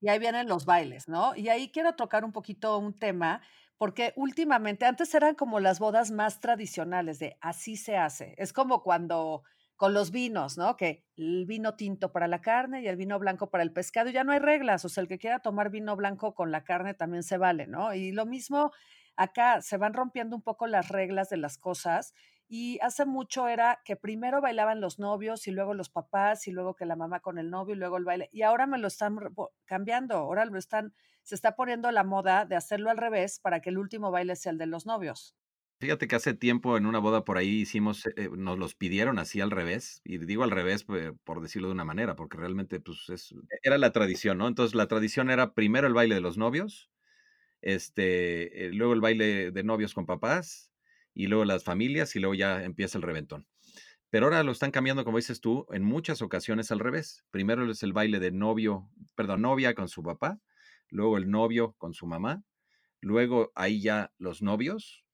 S3: Y ahí vienen los bailes, ¿no? Y ahí quiero tocar un poquito un tema porque últimamente, antes eran como las bodas más tradicionales de así se hace. Es como cuando con los vinos, ¿no? Que el vino tinto para la carne y el vino blanco para el pescado, ya no hay reglas, o sea, el que quiera tomar vino blanco con la carne también se vale, ¿no? Y lo mismo acá, se van rompiendo un poco las reglas de las cosas y hace mucho era que primero bailaban los novios y luego los papás y luego que la mamá con el novio y luego el baile. Y ahora me lo están cambiando, ahora lo están se está poniendo la moda de hacerlo al revés para que el último baile sea el de los novios.
S4: Fíjate que hace tiempo en una boda por ahí hicimos, eh, nos los pidieron así al revés, y digo al revés por decirlo de una manera, porque realmente pues es, era la tradición, ¿no? Entonces la tradición era primero el baile de los novios, este, eh, luego el baile de novios con papás, y luego las familias, y luego ya empieza el reventón. Pero ahora lo están cambiando, como dices tú, en muchas ocasiones al revés. Primero es el baile de novio, perdón, novia con su papá, luego el novio con su mamá, luego ahí ya los novios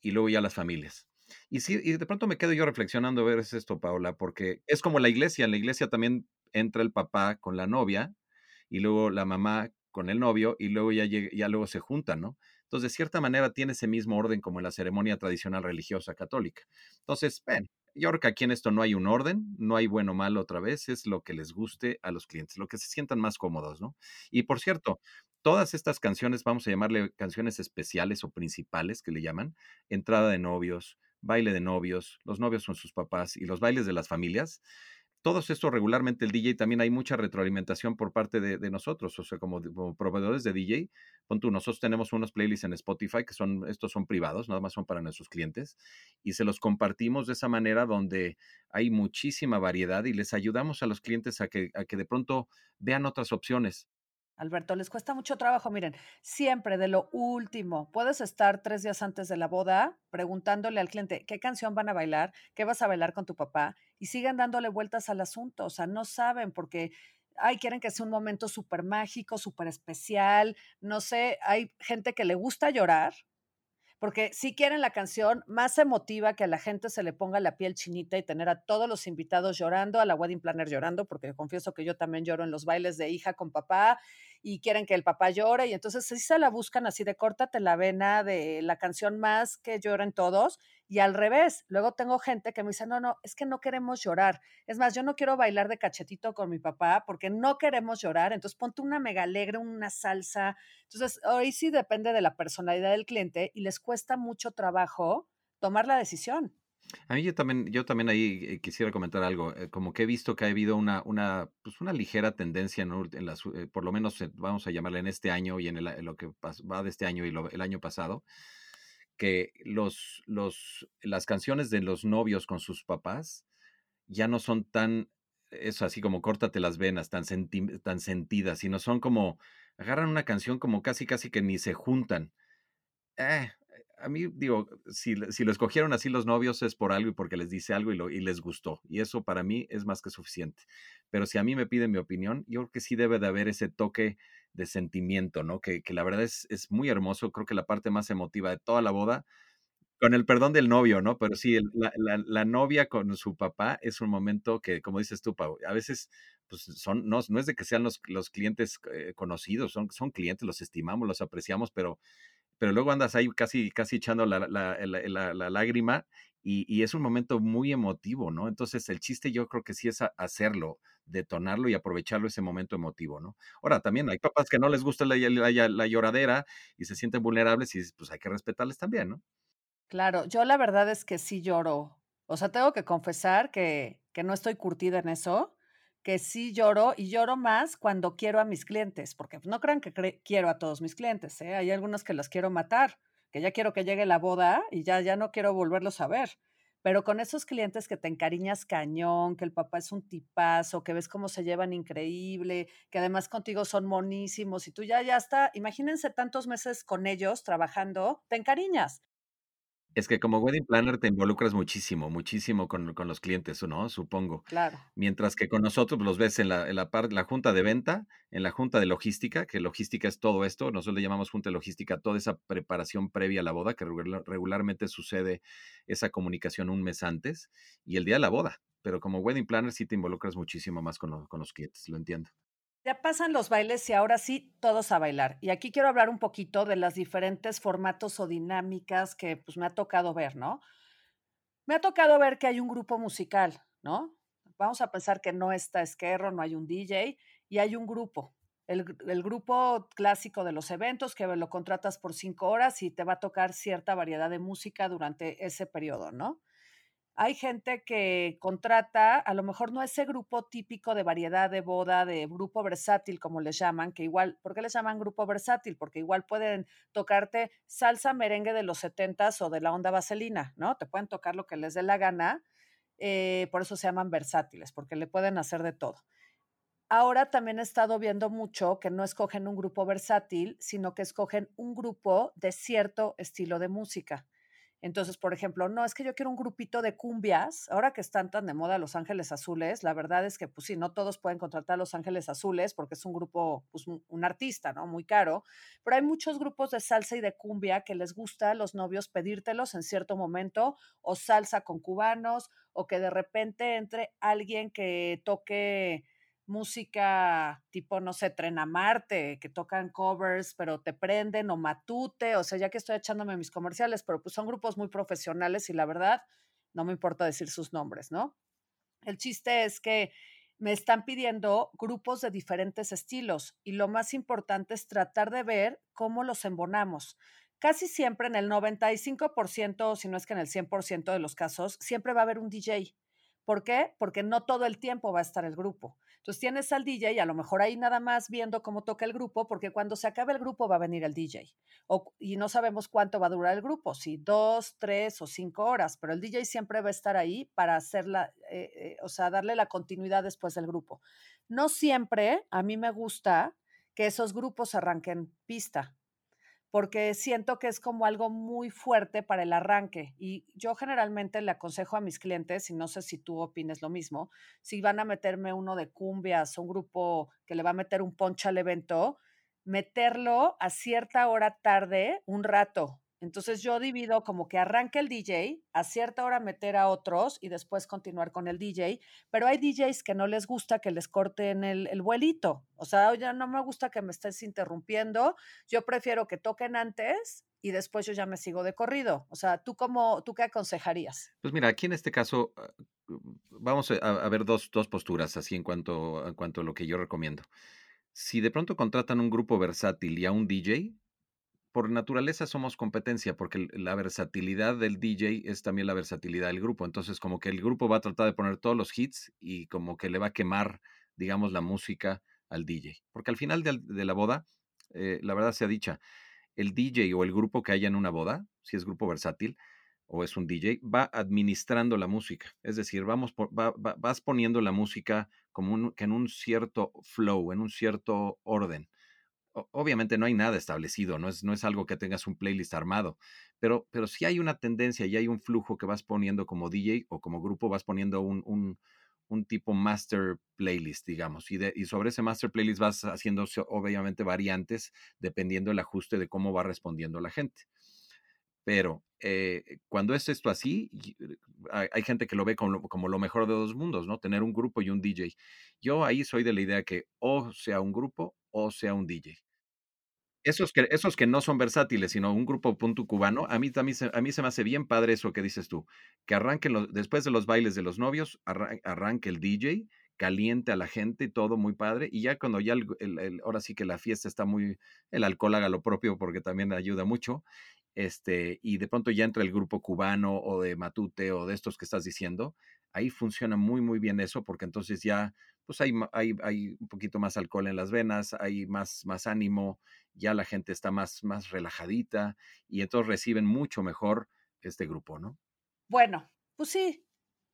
S4: y luego ya las familias. Y sí, y de pronto me quedo yo reflexionando a ver es esto, Paula, porque es como la iglesia, en la iglesia también entra el papá con la novia y luego la mamá con el novio y luego ya, ya luego se juntan, ¿no? Entonces, de cierta manera tiene ese mismo orden como en la ceremonia tradicional religiosa católica. Entonces, ven, yo creo que aquí en esto no hay un orden, no hay bueno o malo otra vez, es lo que les guste a los clientes, lo que se sientan más cómodos, ¿no? Y por cierto, todas estas canciones, vamos a llamarle canciones especiales o principales que le llaman, entrada de novios, baile de novios, los novios con sus papás y los bailes de las familias, todos estos regularmente el DJ también hay mucha retroalimentación por parte de, nosotros, o sea, como, proveedores de DJ, pon tú, nosotros tenemos unos playlists en Spotify que son, estos son privados, nada más son para nuestros clientes, y se los compartimos de esa manera donde hay muchísima variedad y les ayudamos a los clientes a que, a que de pronto vean otras opciones.
S3: Alberto, les cuesta mucho trabajo. Miren, siempre de lo último, puedes estar tres días antes de la boda preguntándole al cliente qué canción van a bailar, qué vas a bailar con tu papá y siguen dándole vueltas al asunto. O sea, no saben porque ay, quieren que sea un momento súper mágico, súper especial, no sé, hay gente que le gusta llorar, porque si quieren la canción más emotiva que a la gente se le ponga la piel chinita y tener a todos los invitados llorando, a la wedding planner llorando, porque confieso que yo también lloro en los bailes de hija con papá y quieren que el papá llore y entonces sí se la buscan así de córtate la vena de la canción más que lloren todos y al revés. Luego tengo gente que me dice, no, no, es que no queremos llorar. Es más, yo no quiero bailar de cachetito con mi papá porque no queremos llorar. Entonces ponte una mega alegre, una salsa. Entonces, hoy sí depende de la personalidad del cliente y les cuesta mucho trabajo tomar la decisión.
S4: A mí yo también, yo también ahí eh, quisiera comentar algo, eh, como que he visto que ha habido una, una, pues una ligera tendencia, en las, eh, por lo menos vamos a llamarla en este año y en, el, lo que va de este año y el año pasado, que los, los, las canciones de los novios con sus papás ya no son tan, eso así como córtate las venas, tan, tan sentidas, sino son como, agarran una canción como casi, casi que ni se juntan. Eh, a mí, digo, si, si, lo escogieron así los novios es por algo y porque les dice algo y, lo, les gustó. Y eso para mí es más que suficiente. Pero si a mí me piden mi opinión, yo creo que sí debe de haber ese toque de sentimiento, ¿no? Que, que la verdad es, es, muy hermoso. Creo que la parte más emotiva de toda la boda, con el perdón del novio, ¿no? Pero sí, la, la, la, novia con su papá es un momento que, como dices tú, Pau, a veces pues son, no, no es de que sean los, los clientes eh, conocidos, son, son clientes, los estimamos, los apreciamos, pero pero luego andas ahí casi, casi echando la, lágrima y, es un momento muy emotivo, ¿no? Entonces el chiste yo creo que sí es hacerlo, detonarlo y aprovecharlo ese momento emotivo, ¿no? Ahora, también hay papás que no les gusta la, lloradera y se sienten vulnerables y pues hay que respetarles también, ¿no?
S3: Claro, yo la verdad es que sí lloro. O sea, tengo que confesar que no estoy curtida en eso que sí lloro y lloro más cuando quiero a mis clientes, porque no crean que quiero a todos mis clientes, ¿eh? hay algunos que los quiero matar, que ya quiero que llegue la boda y ya, ya no quiero volverlos a ver. Pero con esos clientes que te encariñas cañón, que el papá es un tipazo, que ves cómo se llevan increíble, que además contigo son monísimos y tú ya, ya está, imagínense tantos meses con ellos trabajando, te encariñas.
S4: Es que como wedding planner te involucras muchísimo, muchísimo con, con los clientes, ¿no? Supongo.
S3: Claro.
S4: Mientras que con nosotros los ves en la, en la, la junta de venta, en la junta de logística, que logística es todo esto, nosotros le llamamos junta de logística, toda esa preparación previa a la boda, que regularmente sucede esa comunicación un mes antes, y el día de la boda. Pero como wedding planner sí te involucras muchísimo más con, con los clientes, lo entiendo.
S3: Ya pasan los bailes y ahora sí, todos a bailar. Y aquí quiero hablar un poquito de las diferentes formatos o dinámicas que pues me ha tocado ver, ¿no? Me ha tocado ver que hay un grupo musical, ¿no? Vamos a pensar que no está Esquerro, no hay un DJ y hay un grupo. El, el, grupo clásico de los eventos que lo contratas por cinco horas y te va a tocar cierta variedad de música durante ese periodo, ¿no? Hay gente que contrata, a lo mejor no ese grupo típico de variedad de boda, de grupo versátil, como les llaman, que igual, ¿por qué les llaman grupo versátil? Porque igual pueden tocarte salsa merengue de los setentas o de la onda vaselina, ¿no? Te pueden tocar lo que les dé la gana, eh, por eso se llaman versátiles, porque le pueden hacer de todo. Ahora también he estado viendo mucho que no escogen un grupo versátil, sino que escogen un grupo de cierto estilo de música. Entonces, por ejemplo, no, es que yo quiero un grupito de cumbias, ahora que están tan de moda Los Ángeles Azules, la verdad es que, pues sí, no todos pueden contratar a Los Ángeles Azules porque es un grupo, pues un, artista, ¿no? Muy caro, pero hay muchos grupos de salsa y de cumbia que les gusta a los novios pedírtelos en cierto momento, o salsa con cubanos, o que de repente entre alguien que toque música tipo, no sé, Tren a Marte, que tocan covers, pero te prenden, o Matute, o sea, ya que estoy echándome mis comerciales, pero pues son grupos muy profesionales y la verdad, no me importa decir sus nombres, ¿no? El chiste es que me están pidiendo grupos de diferentes estilos y lo más importante es tratar de ver cómo los embonamos. Casi siempre en el 95%, si no es que en el 100% de los casos, siempre va a haber un DJ. ¿Por qué? Porque no todo el tiempo va a estar el grupo. Entonces tienes al DJ y a lo mejor ahí nada más viendo cómo toca el grupo, porque cuando se acabe el grupo va a venir el DJ. Y no sabemos cuánto va a durar el grupo, si dos, tres o cinco horas, pero el DJ siempre va a estar ahí para hacerla, eh, eh, o sea, darle la continuidad después del grupo. No siempre a mí me gusta que esos grupos arranquen pista, porque siento que es como algo muy fuerte para el arranque. Y yo generalmente le aconsejo a mis clientes, y no sé si tú opines lo mismo, si van a meterme uno de cumbias un grupo que le va a meter un ponche al evento, meterlo a cierta hora tarde, un rato, entonces yo divido como que arranque el DJ, a cierta hora meter a otros y después continuar con el DJ, pero hay DJs que no les gusta que les corten el, el vuelito. O sea, ya no me gusta que me estés interrumpiendo, yo prefiero que toquen antes y después yo ya me sigo de corrido. O sea, ¿tú cómo, tú qué aconsejarías?
S4: Pues mira, aquí en este caso ah, vamos a, ver dos, dos, posturas así en cuanto, en cuanto a lo que yo recomiendo. Si de pronto contratan un grupo versátil y a un DJ, por naturaleza somos competencia, porque la versatilidad del DJ es también la versatilidad del grupo. Entonces, como que el grupo va a tratar de poner todos los hits y como que le va a quemar, digamos, la música al DJ. Porque al final de, la boda, eh, la verdad sea dicha, el DJ o el grupo que haya en una boda, si es grupo versátil o es un DJ, va administrando la música. Es decir, vamos vas poniendo la música como que en un cierto flow, en un cierto orden obviamente no hay nada establecido, no es, no es algo que tengas un playlist armado, pero, pero sí hay una tendencia y hay un flujo que vas poniendo como DJ o como grupo, vas poniendo un, un, un tipo master playlist, digamos, y, de, y, sobre ese master playlist vas haciendo obviamente variantes dependiendo del ajuste de cómo va respondiendo la gente. Pero eh, cuando es esto así, eh, hay, gente que lo ve como, como, lo mejor de dos mundos, ¿no? Tener un grupo y un DJ. Yo ahí soy de la idea que o sea un grupo o sea un DJ. Esos que, esos que no son versátiles, sino un grupo punto cubano, a mí, también se, a mí se me hace bien padre eso que dices tú, que arranquen los, después de los bailes de los novios, arranque el DJ, caliente a la gente, todo muy padre, y ya cuando ya, el, ahora sí que la fiesta está muy, el alcohol haga lo propio porque también ayuda mucho, este, y de pronto ya entra el grupo cubano o de Matute o de estos que estás diciendo, ahí funciona muy, muy bien eso porque entonces ya pues hay, hay, hay, un poquito más alcohol en las venas, hay más, más ánimo, ya la gente está más, más relajadita y entonces reciben mucho mejor este grupo, ¿no?
S3: Bueno, pues sí,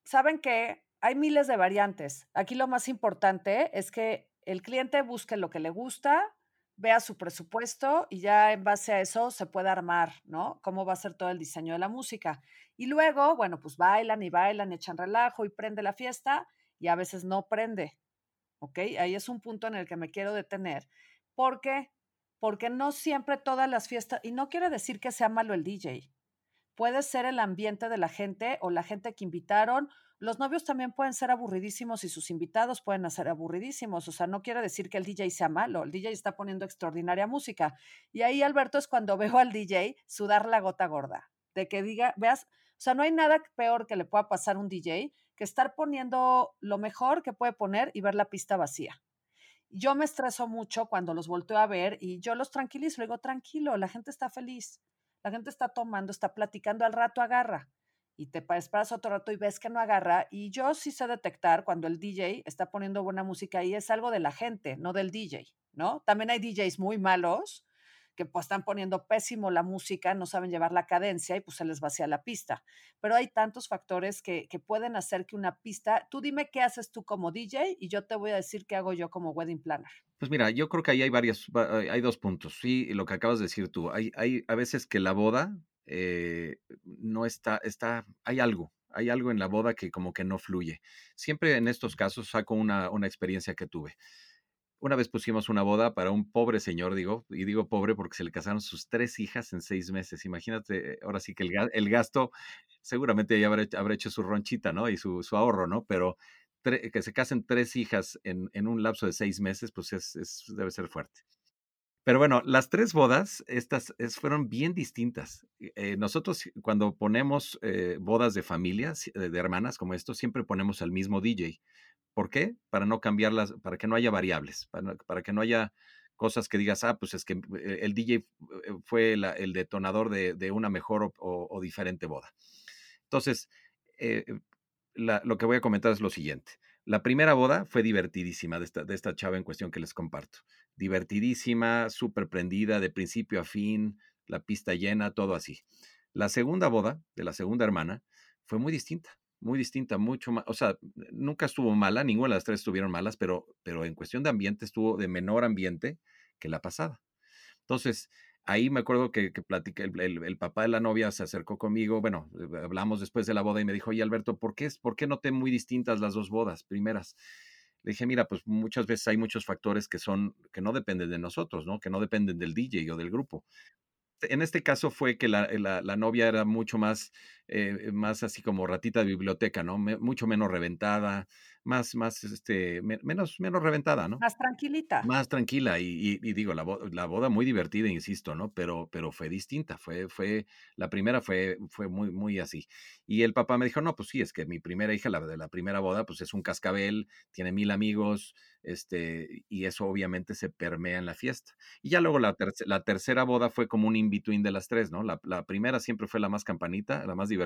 S3: saben que hay miles de variantes. Aquí lo más importante es que el cliente busque lo que le gusta, vea su presupuesto y ya en base a eso se puede armar, ¿no? Cómo va a ser todo el diseño de la música. Y luego, bueno, pues bailan y bailan, echan relajo y prende la fiesta y a veces no prende. ¿Ok? Ahí es un punto en el que me quiero detener. ¿Por qué? Porque no siempre todas las fiestas, y no quiere decir que sea malo el DJ, puede ser el ambiente de la gente o la gente que invitaron. Los novios también pueden ser aburridísimos y sus invitados pueden ser aburridísimos. O sea, no quiere decir que el DJ sea malo. El DJ está poniendo extraordinaria música. Y ahí, Alberto, es cuando veo al DJ sudar la gota gorda. De que diga, veas, o sea, no hay nada peor que le pueda pasar a un DJ que estar poniendo lo mejor que puede poner y ver la pista vacía. Yo me estreso mucho cuando los volteo a ver y yo los tranquilizo, digo, tranquilo, la gente está feliz, la gente está tomando, está platicando, al rato agarra. Y te esperas otro rato y ves que no agarra. Y yo sí sé detectar cuando el DJ está poniendo buena música y es algo de la gente, no del DJ, ¿no? También hay DJs muy malos que pues están poniendo pésimo la música, no saben llevar la cadencia y pues se les vacía la pista. Pero hay tantos factores que, que pueden hacer que una pista, tú dime qué haces tú como DJ y yo te voy a decir qué hago yo como wedding planner.
S4: Pues mira, yo creo que ahí hay varios, hay dos puntos. Sí, lo que acabas de decir tú, hay, hay a veces que la boda eh, no está, está, hay algo, hay algo en la boda que como que no fluye. Siempre en estos casos saco una, una experiencia que tuve una vez pusimos una boda para un pobre señor, digo, y digo pobre porque se le casaron sus tres hijas en seis meses. Imagínate, ahora sí que el, gasto, seguramente ya habrá, hecho su ronchita, ¿no? Y su, ahorro, ¿no? Pero que se casen tres hijas en, un lapso de seis meses, pues es, debe ser fuerte. Pero bueno, las tres bodas, estas fueron bien distintas. Eh, nosotros cuando ponemos eh, bodas de familias, de hermanas como esto, siempre ponemos al mismo DJ ¿Por qué? Para no cambiarlas, para que no haya variables, para, que no haya cosas que digas, ah, pues es que eh, el DJ eh, fue el detonador de, una mejor o, diferente boda. Entonces, eh, lo que voy a comentar es lo siguiente. La primera boda fue divertidísima de esta, de esta chava en cuestión que les comparto. Divertidísima, súper prendida, de principio a fin, la pista llena, todo así. La segunda boda de la segunda hermana fue muy distinta muy distinta, mucho más, o sea, nunca estuvo mala, ninguna de las tres estuvieron malas, pero, pero en cuestión de ambiente estuvo de menor ambiente que la pasada. Entonces, ahí me acuerdo que, que el, papá de la novia se acercó conmigo, bueno, hablamos después de la boda y me dijo, oye Alberto, ¿por qué, ¿por qué noté muy distintas las dos bodas primeras? Le dije, mira, pues muchas veces hay muchos factores que son, que no dependen de nosotros, ¿no? Que no dependen del DJ o del grupo. En este caso fue que la, la, novia era mucho más, eh, más así como ratita de biblioteca, ¿no? mucho menos reventada, más, más, este, menos, menos reventada, ¿no?
S3: Más tranquilita.
S4: Más tranquila y, digo, la, la, boda muy divertida, insisto, ¿no? Pero, pero fue distinta, fue, fue, la primera fue, fue muy, muy así. Y el papá me dijo, no, pues sí, es que mi primera hija, la de la primera boda, pues es un cascabel, tiene mil amigos, este, y eso obviamente se permea en la fiesta. Y ya luego la, la tercera boda fue como un in-between de las tres, ¿no? La, la, primera siempre fue la más campanita, la más divertida,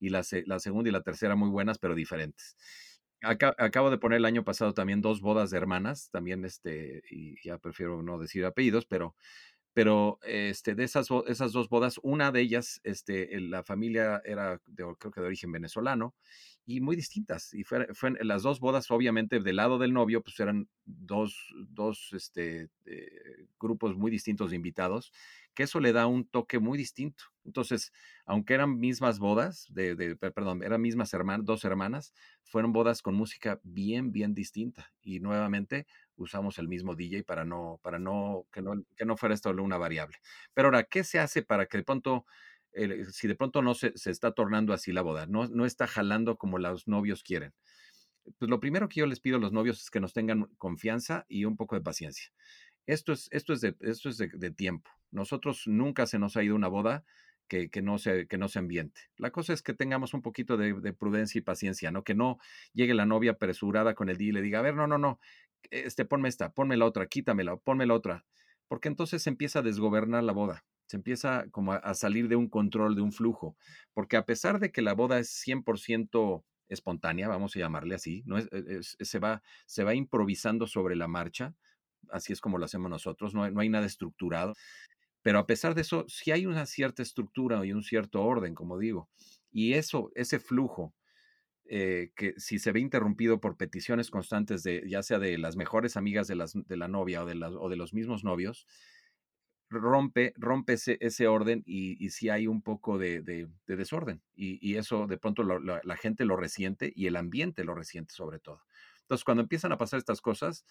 S4: y la, la segunda y la tercera muy buenas, pero diferentes acabo de poner el año pasado también dos bodas de hermanas, también este, y ya prefiero no decir apellidos, pero, pero este, de esas, esas dos bodas, una de ellas, este, la familia era, de, creo que de origen venezolano, y muy distintas. Y fue, fue las dos bodas, obviamente, del lado del novio, pues eran dos, dos este, eh, grupos muy distintos de invitados, que eso le da un toque muy distinto. Entonces, aunque eran mismas bodas, perdón, eran mismas dos hermanas, fueron bodas con música bien, bien distinta. Y nuevamente usamos el mismo DJ para no, para no, que no, que no fuera esto una variable. Pero ahora, ¿qué se hace para que de pronto si de pronto no se, se, está tornando así la boda, no, no está jalando como los novios quieren. Pues lo primero que yo les pido a los novios es que nos tengan confianza y un poco de paciencia. Esto es, esto es, de, esto es de, tiempo. Nosotros nunca se nos ha ido una boda que, que, no se, que no se ambiente. La cosa es que tengamos un poquito de, prudencia y paciencia, ¿no? Que no llegue la novia apresurada con el día y le diga, a ver, no, no, no, este, ponme esta, ponme la otra, quítamela, ponme la otra. Porque entonces se empieza a desgobernar la boda se empieza como a, salir de un control, de un flujo, porque a pesar de que la boda es 100% espontánea, vamos a llamarle así, no e, es, se, va, se va improvisando sobre la marcha, así es como lo hacemos nosotros, no, no hay nada estructurado, pero a pesar de eso, sí hay una cierta estructura y un cierto orden, como digo, y eso, ese flujo, eh, que si se ve interrumpido por peticiones constantes de ya sea de las mejores amigas de, las, de la novia o de, las, o de los mismos novios, rompe, rompe ese, orden y, si hay un poco de, desorden. Y, eso de pronto la, gente lo resiente y el ambiente lo resiente sobre todo. Entonces, cuando empiezan a pasar estas cosas,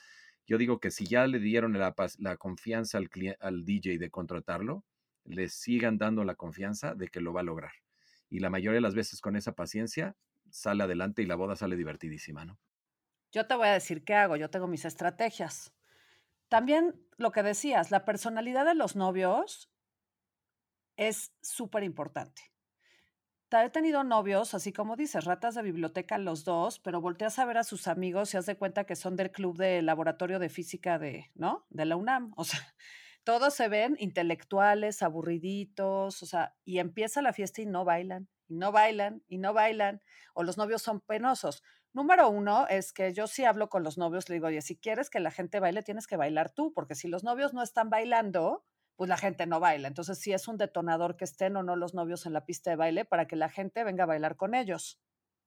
S4: yo digo que si ya le dieron la, la confianza al, al DJ de contratarlo, le sigan dando la confianza de que lo va a lograr. Y la mayoría de las veces con esa paciencia sale adelante y la boda sale divertidísima, ¿no?
S3: Yo te voy a decir qué hago, yo tengo mis estrategias. También lo que decías, la personalidad de los novios es súper importante. He tenido novios, así como dices, ratas de biblioteca los dos, pero volteas a ver a sus amigos y has de cuenta que son del club de laboratorio de física de, ¿no? De la UNAM. O sea, todos se ven intelectuales, aburriditos, o sea, y empieza la fiesta y no bailan, y no bailan, y no bailan, o los novios son penosos. Número uno es que yo sí hablo con los novios, le digo, oye, si quieres que la gente baile, tienes que bailar tú, porque si los novios no están bailando, pues la gente no baila. Entonces sí es un detonador que estén o no los novios en la pista de baile para que la gente venga a bailar con ellos,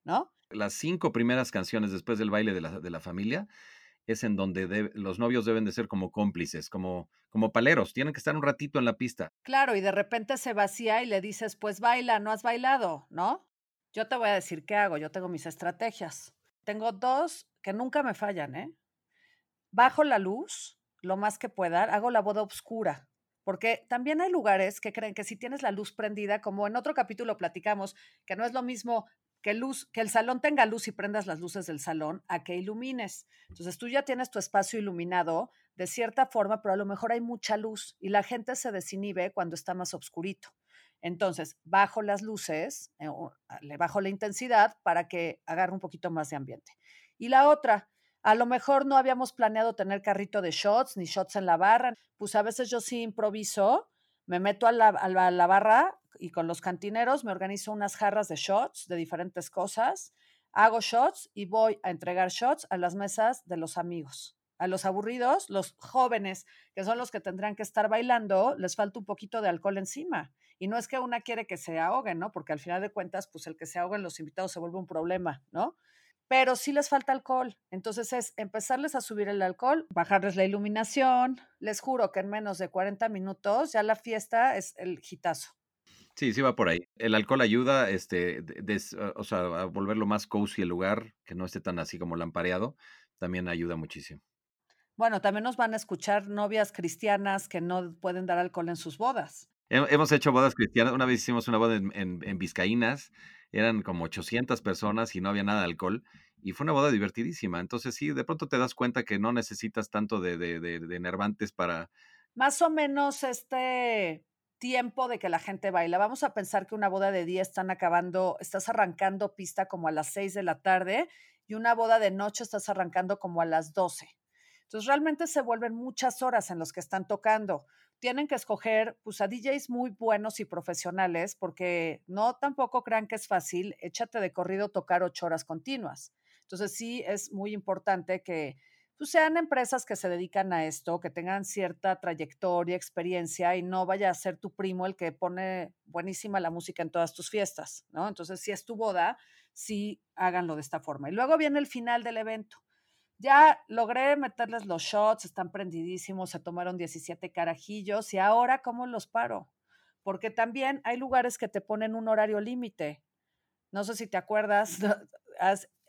S3: ¿no?
S4: Las cinco primeras canciones después del baile de la, de la familia es en donde los novios deben de ser como cómplices, como, como paleros, tienen que estar un ratito en la pista.
S3: Claro, y de repente se vacía y le dices, pues baila, no has bailado, ¿no? Yo te voy a decir qué hago, yo tengo mis estrategias. Tengo dos que nunca me fallan, ¿eh? Bajo la luz lo más que pueda, hago la boda oscura, porque también hay lugares que creen que si tienes la luz prendida, como en otro capítulo platicamos, que no es lo mismo que luz, que el salón tenga luz y prendas las luces del salón a que ilumines. Entonces tú ya tienes tu espacio iluminado de cierta forma, pero a lo mejor hay mucha luz y la gente se desinhibe cuando está más oscurito. Entonces, bajo las luces, eh, le bajo la intensidad para que agarre un poquito más de ambiente. Y la otra, a lo mejor no habíamos planeado tener carrito de shots ni shots en la barra, pues a veces yo sí improviso, me meto a la, barra y con los cantineros me organizo unas jarras de shots de diferentes cosas, hago shots y voy a entregar shots a las mesas de los amigos. A los aburridos, los jóvenes, que son los que tendrán que estar bailando, les falta un poquito de alcohol encima. Y no es que una quiere que se ahoguen, ¿no? Porque al final de cuentas, pues el que se ahoguen los invitados se vuelve un problema, ¿no? Pero sí les falta alcohol. Entonces es empezarles a subir el alcohol, bajarles la iluminación. Les juro que en menos de 40 minutos ya la fiesta es el hitazo.
S4: Sí, sí va por ahí. El alcohol ayuda, este, o sea, a volverlo más cozy el lugar, que no esté tan así como lampareado, también ayuda muchísimo.
S3: Bueno, también nos van a escuchar novias cristianas que no pueden dar alcohol en sus bodas.
S4: Hemos hecho bodas cristianas. Una vez hicimos una boda en, en, Vizcaínas, eran como 800 personas y no había nada de alcohol. Y fue una boda divertidísima. Entonces, sí, de pronto te das cuenta que no necesitas tanto de, de, de, para.
S3: Más o menos este tiempo de que la gente baila. Vamos a pensar que una boda de día están acabando, estás arrancando pista como a las 6 de la tarde y una boda de noche estás arrancando como a las 12. Entonces realmente se vuelven muchas horas en los que están tocando. Tienen que escoger pues, a DJs muy buenos y profesionales porque no tampoco crean que es fácil, échate de corrido tocar ocho horas continuas. Entonces sí es muy importante que pues, sean empresas que se dedican a esto, que tengan cierta trayectoria, experiencia y no vaya a ser tu primo el que pone buenísima la música en todas tus fiestas, ¿no? Entonces, si es tu boda, sí háganlo de esta forma. Y luego viene el final del evento. Ya logré meterles los shots, están prendidísimos, se tomaron 17 carajillos y ahora, ¿cómo los paro? Porque también hay lugares que te ponen un horario límite. No sé si te acuerdas,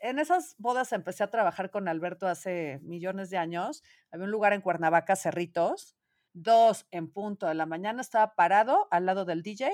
S3: en esas bodas empecé a trabajar con Alberto hace millones de años. Había un lugar en Cuernavaca, Cerritos. Dos en punto de la mañana estaba parado al lado del DJ,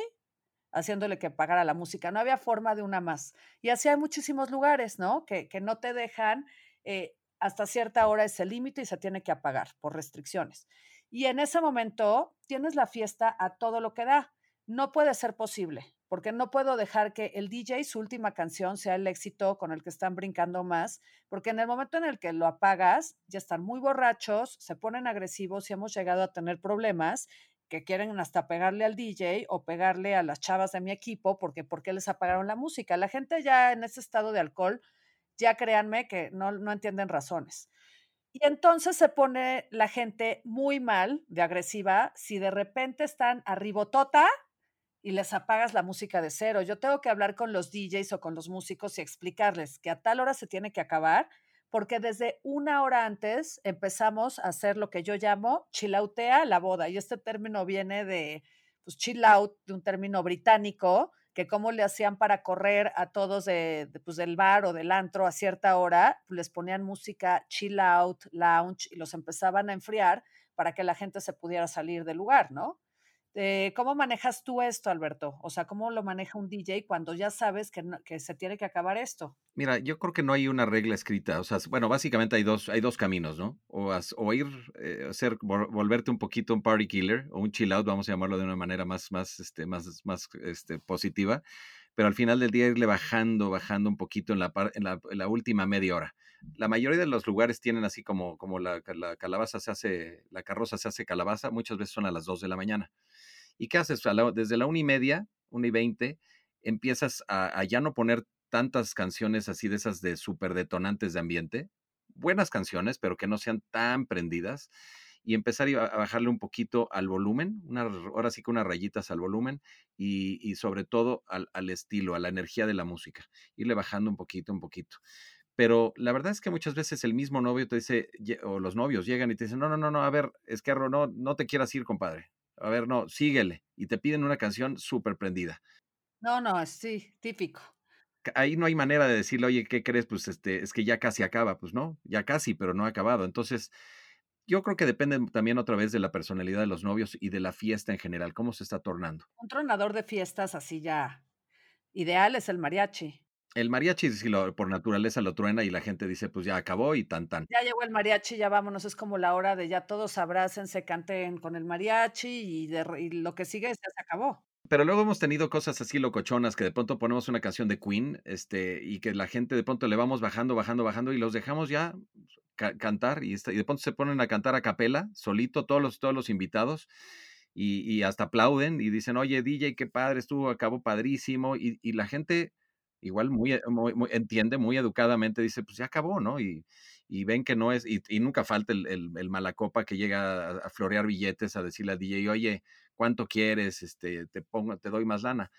S3: haciéndole que pagara la música. No había forma de una más. Y así hay muchísimos lugares, ¿no? Que, que no te dejan, eh, hasta cierta hora ese límite y se tiene que apagar por restricciones. Y en ese momento tienes la fiesta a todo lo que da. No puede ser posible porque no puedo dejar que el DJ, su última canción, sea el éxito con el que están brincando más, porque en el momento en el que lo apagas, ya están muy borrachos, se ponen agresivos y hemos llegado a tener problemas que quieren hasta pegarle al DJ o pegarle a las chavas de mi equipo, porque ¿por qué les apagaron la música? La gente ya en ese estado de alcohol, ya créanme que no, no entienden razones. Y entonces se pone la gente muy mal, de agresiva, si de repente están arribotota y les apagas la música de cero. Yo tengo que hablar con los DJs o con los músicos y explicarles que a tal hora se tiene que acabar, porque desde una hora antes empezamos a hacer lo que yo llamo chilautea la boda. Y este término viene de pues, de un término británico, que cómo le hacían para correr a todos de, pues, del bar o del antro a cierta hora, les ponían música chill out, lounge y los empezaban a enfriar para que la gente se pudiera salir del lugar, ¿no? Eh, ¿Cómo manejas tú esto, Alberto? O sea, ¿cómo lo maneja un DJ cuando ya sabes que, que, se tiene que acabar esto?
S4: Mira, yo creo que no hay una regla escrita. O sea, bueno, básicamente hay dos, hay dos caminos, ¿no? O, ir, eh, hacer, volverte un poquito un party killer o un chill out, vamos a llamarlo de una manera más, más, este, más, más este, positiva. Pero al final del día irle bajando, bajando un poquito en la, en en la última media hora la mayoría de los lugares tienen así como, como la, la, calabaza se hace, la carroza se hace calabaza, muchas veces son a las 2 de la mañana. ¿Y qué haces? Desde la una y media, una y veinte, empiezas a, ya no poner tantas canciones así de esas de súper detonantes de ambiente, buenas canciones, pero que no sean tan prendidas, y empezar a bajarle un poquito al volumen, una, ahora sí que unas rayitas al volumen, y, sobre todo al, estilo, a la energía de la música, irle bajando un poquito, un poquito. Pero la verdad es que muchas veces el mismo novio te dice, o los novios llegan y te dicen, no, no, no, no, a ver, es que no, no te quieras ir, compadre a ver, no, síguele. Y te piden una canción súper prendida.
S3: No, no, sí, típico.
S4: Ahí no hay manera de decirle, oye, ¿qué crees? Pues este, es que ya casi acaba. Pues no, ya casi, pero no ha acabado. Entonces, yo creo que depende también otra vez de la personalidad de los novios y de la fiesta en general, cómo se está tornando.
S3: Un tronador de fiestas así ya ideal es el mariachi.
S4: El mariachi, si lo, por naturaleza lo truena y la gente dice, pues ya acabó y tan tan.
S3: Ya llegó el mariachi, ya vámonos, es como la hora de ya todos abrácense, canten con el mariachi y, y lo que sigue ya se acabó.
S4: Pero luego hemos tenido cosas así locochonas que de pronto ponemos una canción de Queen, este, y que la gente de pronto le vamos bajando, bajando, bajando y los dejamos ya cantar y, y, de pronto se ponen a cantar a capela, solito, todos los, todos los invitados. Y, y hasta aplauden y dicen, oye, DJ, qué padre, estuvo, acabó padrísimo. Y la gente igual eh, muy, muy, entiende, muy educadamente, dice, pues ya acabó, ¿no? Y, y ven que no es, y, nunca falta el, el, malacopa que llega a, florear billetes a decirle a DJ, oye, ¿cuánto quieres? Este, te pongo, te doy más lana.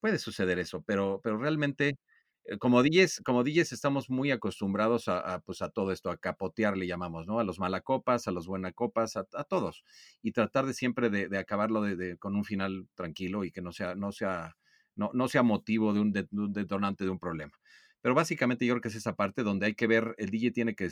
S4: Puede suceder eso, pero, pero realmente eh, como DJs, como DJs estamos muy acostumbrados a, pues a todo esto, a capotear le llamamos, ¿no? A los malacopas, a los buenacopas, a, a todos. Y tratar de siempre de, acabarlo de, con un final tranquilo y que no sea, no sea, no, no sea motivo de un, detonante de un problema. Pero básicamente yo creo que es esa parte donde hay que ver, el DJ tiene que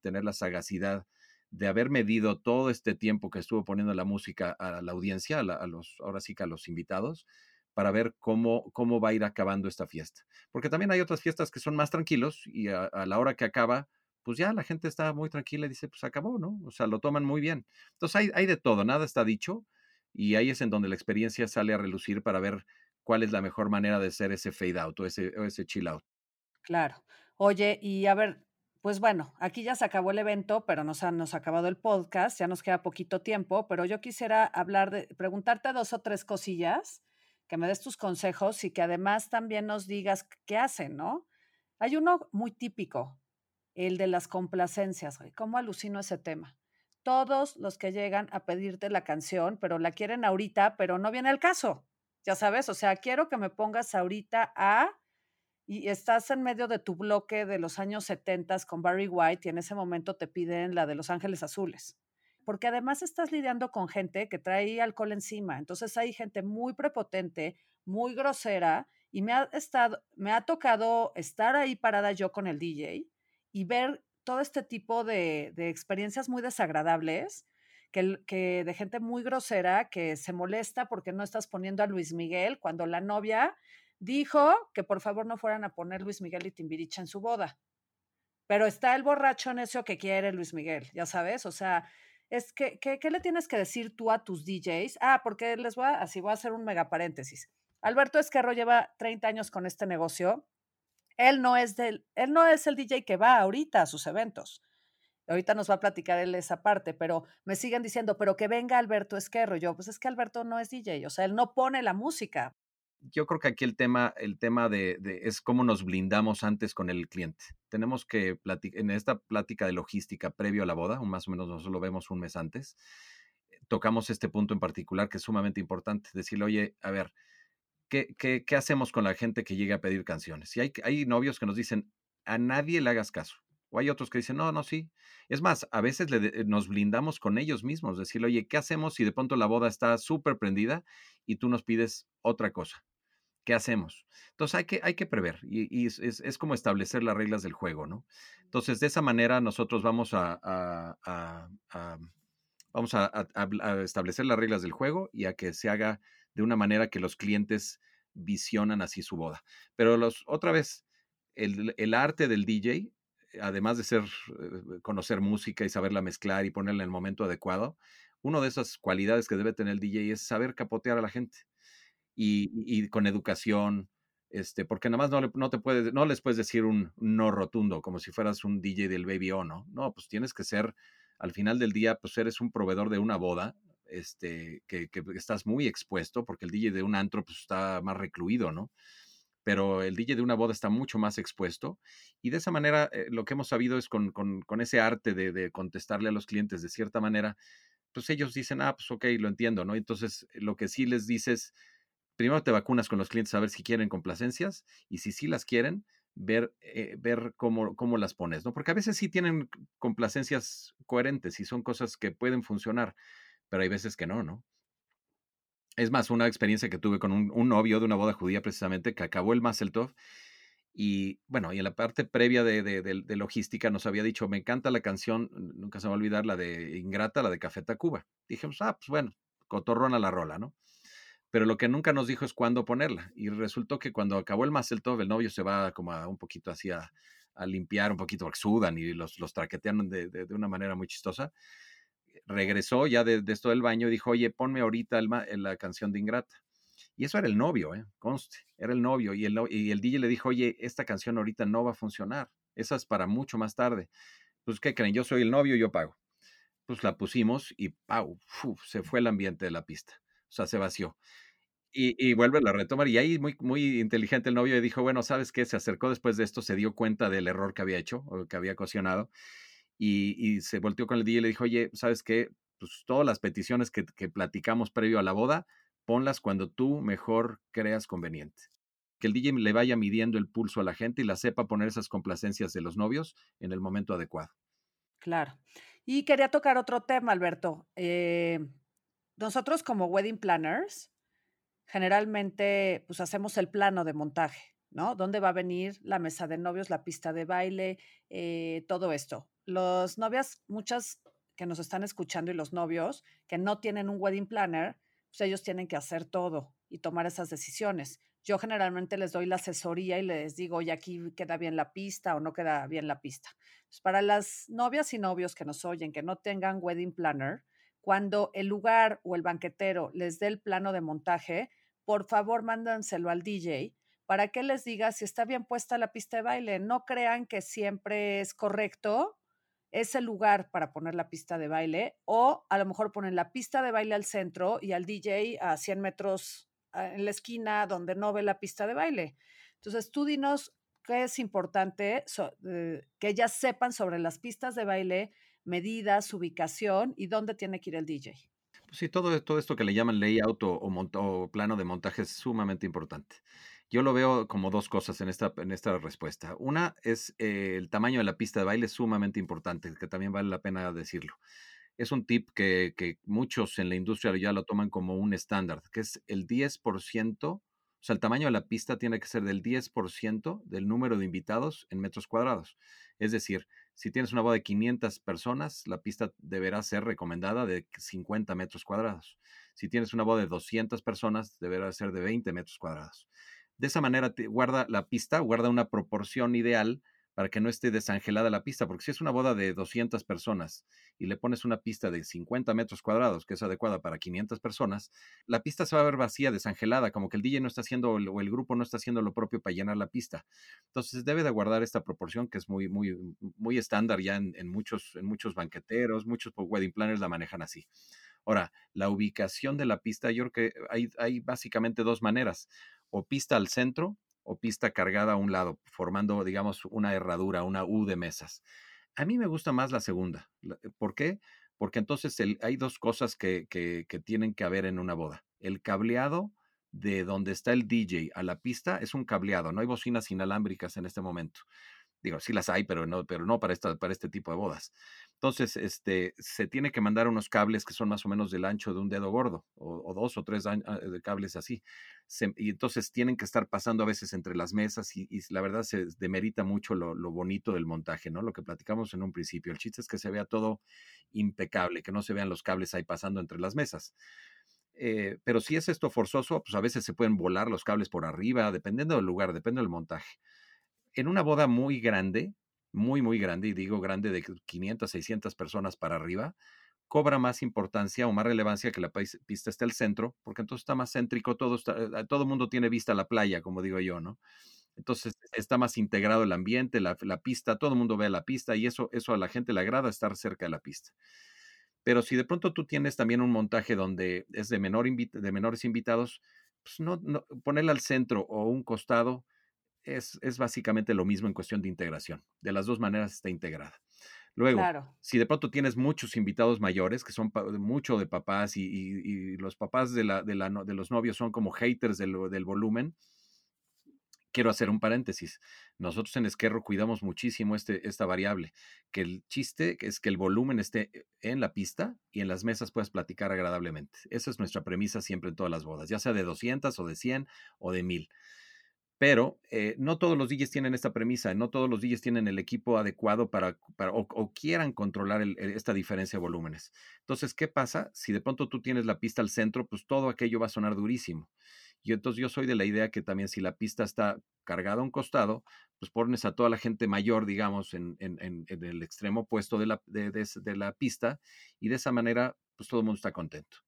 S4: tener la sagacidad de haber medido todo este tiempo que estuvo poniendo la música a la audiencia, a, los, ahora sí que a los invitados, para ver cómo, cómo va a ir acabando esta fiesta. Porque también hay otras fiestas que son más tranquilos y a, la hora que acaba, pues ya la gente está muy tranquila y dice, pues acabó, ¿no? O sea, lo toman muy bien. Entonces hay, hay de todo, nada está dicho y ahí es en donde la experiencia sale a relucir para ver cuál es la mejor manera de hacer ese fade out o ese, o chill out.
S3: Claro. Oye, y a ver, pues bueno, aquí ya se acabó el evento, pero nos ha, nos acabado el podcast, ya nos queda poquito tiempo, pero yo quisiera hablar de, preguntarte dos o tres cosillas, que me des tus consejos y que además también nos digas qué hacen, ¿no? Hay uno muy típico, el de las complacencias. ¿Cómo alucino ese tema? Todos los que llegan a pedirte la canción, pero la quieren ahorita, pero no viene el caso. Ya sabes, o sea, quiero que me pongas ahorita a y estás en medio de tu bloque de los años 70 con Barry White y en ese momento te piden la de Los Ángeles Azules. Porque además estás lidiando con gente que trae alcohol encima. Entonces hay gente muy prepotente, muy grosera y me ha, estado, me ha tocado estar ahí parada yo con el DJ y ver todo este tipo de, de experiencias muy desagradables. Que, de gente muy grosera que se molesta porque no estás poniendo a Luis Miguel cuando la novia dijo que por favor no fueran a poner Luis Miguel y Timbiricha en su boda. Pero está el borracho necio que quiere Luis Miguel, ya sabes, o sea, es que, ¿qué le tienes que decir tú a tus DJs? Ah, porque les voy a, así voy a hacer un mega paréntesis. Alberto Esquerro lleva 30 años con este negocio. Él no es del, él no es el DJ que va ahorita a sus eventos. Ahorita nos va a platicar él esa parte, pero me siguen diciendo, pero que venga Alberto Esquerro. Yo, pues es que Alberto no es DJ, o sea, él no pone la música
S4: yo creo que aquí el tema, el tema de, es cómo nos blindamos antes con el cliente. Tenemos que platicar, en esta plática de logística previo a la boda, más o menos nosotros lo vemos un mes antes, tocamos este punto en particular que es sumamente importante. Decirle, oye, a ver, ¿qué, qué, hacemos con la gente que llega a pedir canciones? Si hay, hay novios que nos dicen, a nadie le hagas caso. O hay otros que dicen, no, no, sí. Es más, a veces le, nos blindamos con ellos mismos, decirle, oye, ¿qué hacemos si de pronto la boda está súper prendida y tú nos pides otra cosa? ¿Qué hacemos? Entonces hay que, hay que prever y, es, como establecer las reglas del juego, ¿no? Entonces de esa manera nosotros vamos a, vamos a, establecer las reglas del juego y a que se haga de una manera que los clientes visionan así su boda. Pero los, otra vez, el, el arte del DJ, además de ser, eh, conocer música y saberla mezclar y ponerla en el momento adecuado, una de esas cualidades que debe tener el DJ es saber capotear a la gente y, con educación, este, porque nada más no, no, te puedes, no les puedes decir un no rotundo, como si fueras un DJ del Baby O, ¿no? No, pues tienes que ser, al final del día, pues eres un proveedor de una boda, este, que, que estás muy expuesto, porque el DJ de un antro pues, está más recluido, ¿no? Pero el DJ de una boda está mucho más expuesto y de esa manera eh, lo que hemos sabido es con, con, ese arte de, de, contestarle a los clientes de cierta manera, pues ellos dicen, ah, pues ok, lo entiendo, ¿no? Entonces lo que sí les dices primero te vacunas con los clientes a ver si quieren complacencias y si sí las quieren, ver, eh, ver cómo, cómo las pones, ¿no? Porque a veces sí tienen complacencias coherentes y son cosas que pueden funcionar, pero hay veces que no, ¿no? Es más, una experiencia que tuve con un, novio de una boda judía precisamente que acabó el Mazeltov y bueno, y en la parte previa de, logística nos había dicho, me encanta la canción, nunca se va a olvidar, la de Ingrata, la de Café Tacuba. Dijimos, ah, pues bueno, cotorrona la rola, ¿no? pero lo que nunca nos dijo es cuándo ponerla. Y resultó que cuando acabó el Mazeltov, el novio se va como a un poquito así a, limpiar un poquito, porque sudan y los, los traquetean de, una manera muy chistosa. Regresó ya de, esto del baño y dijo, oye, ponme ahorita el, la canción de Ingrata. Y eso era el novio, ¿eh? conste, era el novio. Y el, y el DJ le dijo, oye, esta canción ahorita no va a funcionar. Esa es para mucho más tarde. Pues, ¿qué creen? Yo soy el novio, yo pago. Pues la pusimos y ¡pau! se fue el ambiente de la pista o sea, se vació. Y, y, vuelve a retomar. Y ahí muy, muy inteligente el novio y dijo, bueno, ¿sabes qué? Se acercó después de esto, se dio cuenta del error que había hecho o que había ocasionado y, se volteó con el día y le dijo, oye, ¿sabes qué? Pues todas las peticiones que, que platicamos previo a la boda, ponlas cuando tú mejor creas conveniente. que el DJ le vaya midiendo el pulso a la gente y la sepa poner esas complacencias de los novios en el momento adecuado.
S3: Claro. Y quería tocar otro tema, Alberto. Eh, nosotros como wedding planners, generalmente pues hacemos el plano de montaje, ¿no? ¿Dónde va a venir la mesa de novios, la pista de baile, eh, todo esto? Los novias, muchas que nos están escuchando y los novios que no tienen un wedding planner, pues ellos tienen que hacer todo y tomar esas decisiones. Yo generalmente les doy la asesoría y les digo, oye, aquí queda bien la pista o no queda bien la pista. Pues para las novias y novios que nos oyen, que no tengan wedding planner, cuando el lugar o el banquetero les dé el plano de montaje, por favor mándanselo al DJ para que les diga si está bien puesta la pista de baile. No crean que siempre es correcto ese lugar para poner la pista de baile o a lo mejor ponen la pista de baile al centro y al DJ a 100 metros Ah, en la esquina donde no ve la pista de baile. Entonces, tú dinos qué es importante eh, que ellas sepan sobre las pistas de baile, medidas, ubicación y dónde tiene que ir el DJ.
S4: Sí, todo, esto que le llaman layout o, plano de montaje es sumamente importante. Yo lo veo como dos cosas en esta, en esta respuesta. Una es eh, el tamaño de la pista de baile es sumamente importante, que también vale la pena decirlo es un tip que, muchos en la industria ya lo toman como un estándar, que es el 10%, o sea, el tamaño de la pista tiene que ser del 10% del número de invitados en metros cuadrados. Es decir, si tienes una boda de 500 personas, la pista deberá ser recomendada de 50 metros cuadrados. Si tienes una boda de 200 personas, deberá ser de 20 metros cuadrados. De esa manera, guarda la pista, guarda una proporción ideal para que no esté desangelada la pista, porque si es una boda de 200 personas y le pones una pista de 50 metros cuadrados, que es adecuada para 500 personas, la pista se va a ver vacía, desangelada, como que el DJ no está haciendo o el grupo no está haciendo lo propio para llenar la pista. Entonces debe de guardar esta proporción que es muy, muy, muy estándar ya en, muchos, en muchos banqueteros, muchos wedding planners la manejan así. Ahora, la ubicación de la pista, yo creo que hay, hay básicamente dos maneras, o pista al centro, o pista cargada a un lado, formando, digamos, una herradura, una U de mesas. A mí me gusta más la segunda. Eh, ¿Por qué? Porque entonces hay dos cosas que, que, que tienen que haber en una boda. El cableado de donde está el DJ a la pista es un cableado, no hay bocinas inalámbricas en este momento. Digo, sí las hay, pero no, pero no para, esta, para este tipo de bodas. Entonces, este, se tiene que mandar unos cables que son más o menos del ancho de un dedo gordo, o, dos o tres ah, de cables así. y entonces tienen que estar pasando a veces entre las mesas y, la verdad se demerita mucho lo, bonito del montaje, ¿no? Lo que platicamos en un principio. El chiste es que se vea todo impecable, que no se vean los cables ahí pasando entre las mesas. Eh, pero si es esto forzoso, pues a veces se pueden volar los cables por arriba, dependiendo del lugar, depende del montaje en una boda muy grande, muy, muy grande, y digo grande de 500, 600 personas para arriba, cobra más importancia o más relevancia que la pista esté al centro, porque entonces está más céntrico, todo está, eh, todo el mundo tiene vista a la playa, como digo yo, ¿no? Entonces está más integrado el ambiente, la, pista, todo el mundo ve la pista y eso, eso a la gente le agrada estar cerca de la pista. Pero si de pronto tú tienes también un montaje donde es de, menor de menores invitados, pues no, ponerla al centro o un costado, es, básicamente lo mismo en cuestión de integración. De las dos maneras está integrada. Luego, si de pronto tienes muchos invitados mayores, que son mucho de papás y, los papás de, la, de, la, de, los novios son como haters del, del, volumen, quiero hacer un paréntesis. Nosotros en Esquerro cuidamos muchísimo este, esta variable, que el chiste es que el volumen esté en la pista y en las mesas puedas platicar agradablemente. Esa es nuestra premisa siempre en todas las bodas, ya sea de 200 o de 100 o de 1000. Pero eh, no todos los DJs tienen esta premisa, no todos los DJs tienen el equipo adecuado para, o, quieran controlar esta diferencia de volúmenes. Entonces, ¿qué pasa? Si de pronto tú tienes la pista al centro, pues todo aquello va a sonar durísimo. Y entonces yo soy de la idea que también si la pista está cargada a un costado, pues pones a toda la gente mayor, digamos, en, el extremo opuesto de la, de la pista y de esa manera, pues todo el mundo está contento.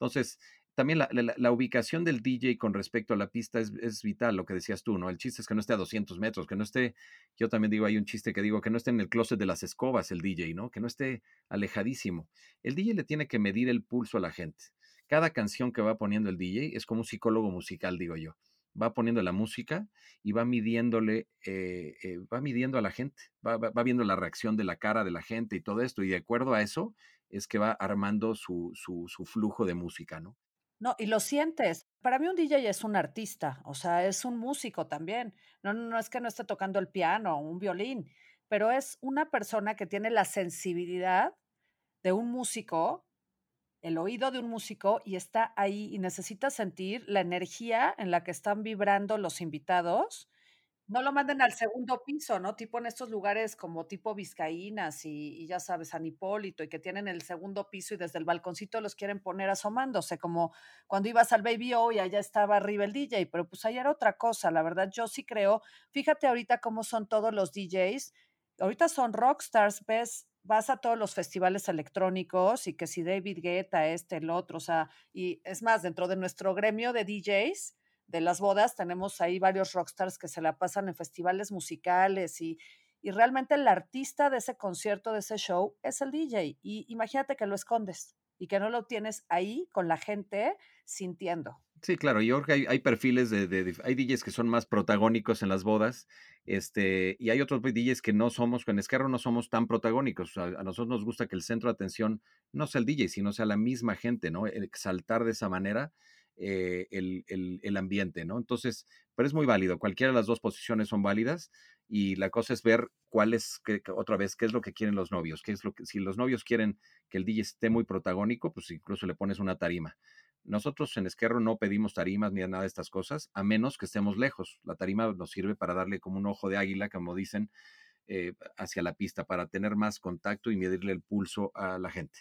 S4: Entonces, también la, ubicación del DJ con respecto a la pista es, vital, lo que decías tú, ¿no? El chiste es que no esté a 200 metros, que no esté, yo también digo, hay un chiste que digo, que no esté en el closet de las escobas el DJ, ¿no? Que no esté alejadísimo. El DJ le tiene que medir el pulso a la gente. Cada canción que va poniendo el DJ es como un psicólogo musical, digo yo. Va poniendo la música y va midiéndole, eh, eh, va midiendo a la gente, va, viendo la reacción de la cara de la gente y todo esto, y de acuerdo a eso es que va armando su, su flujo de música, ¿no?
S3: No, y lo sientes. Para mí un DJ es un artista, o sea, es un músico también. No, no, no es que no esté tocando el piano o un violín, pero es una persona que tiene la sensibilidad de un músico, el oído de un músico y está ahí y necesita sentir la energía en la que están vibrando los invitados no lo manden al segundo piso, ¿no? Tipo en estos lugares como tipo Vizcaínas y, ya sabes, San Hipólito, y que tienen el segundo piso y desde el balconcito los quieren poner asomándose, como cuando ibas al Baby O y allá estaba arriba el DJ, pero pues allá era otra cosa, la verdad, yo sí creo, fíjate ahorita cómo son todos los DJs, ahorita son rockstars, ves, vas a todos los festivales electrónicos y que si David Guetta, este, el otro, o sea, y es más, dentro de nuestro gremio de DJs, de las bodas, tenemos ahí varios rockstars que se la pasan en festivales musicales y, y realmente el artista de ese concierto, de ese show, es el DJ. Y imagínate que lo escondes y que no lo tienes ahí con la gente sintiendo.
S4: Sí, claro, yo creo que hay, perfiles de, hay DJs que son más protagónicos en las bodas, este, y hay otros DJs que no somos, en Esquerro no somos tan protagónicos. a nosotros nos gusta que el centro de atención no sea el DJ, sino sea la misma gente, ¿no? Exaltar de esa manera eh, el, ambiente, ¿no? Entonces, pero es muy válido, cualquiera de las dos posiciones son válidas y la cosa es ver cuál es, otra vez, qué es lo que quieren los novios, qué es lo que, si los novios quieren que el DJ esté muy protagónico, pues incluso le pones una tarima. Nosotros en Esquerro no pedimos tarimas ni nada de estas cosas, a menos que estemos lejos. La tarima nos sirve para darle como un ojo de águila, como dicen, eh, hacia la pista, para tener más contacto y medirle el pulso a la gente.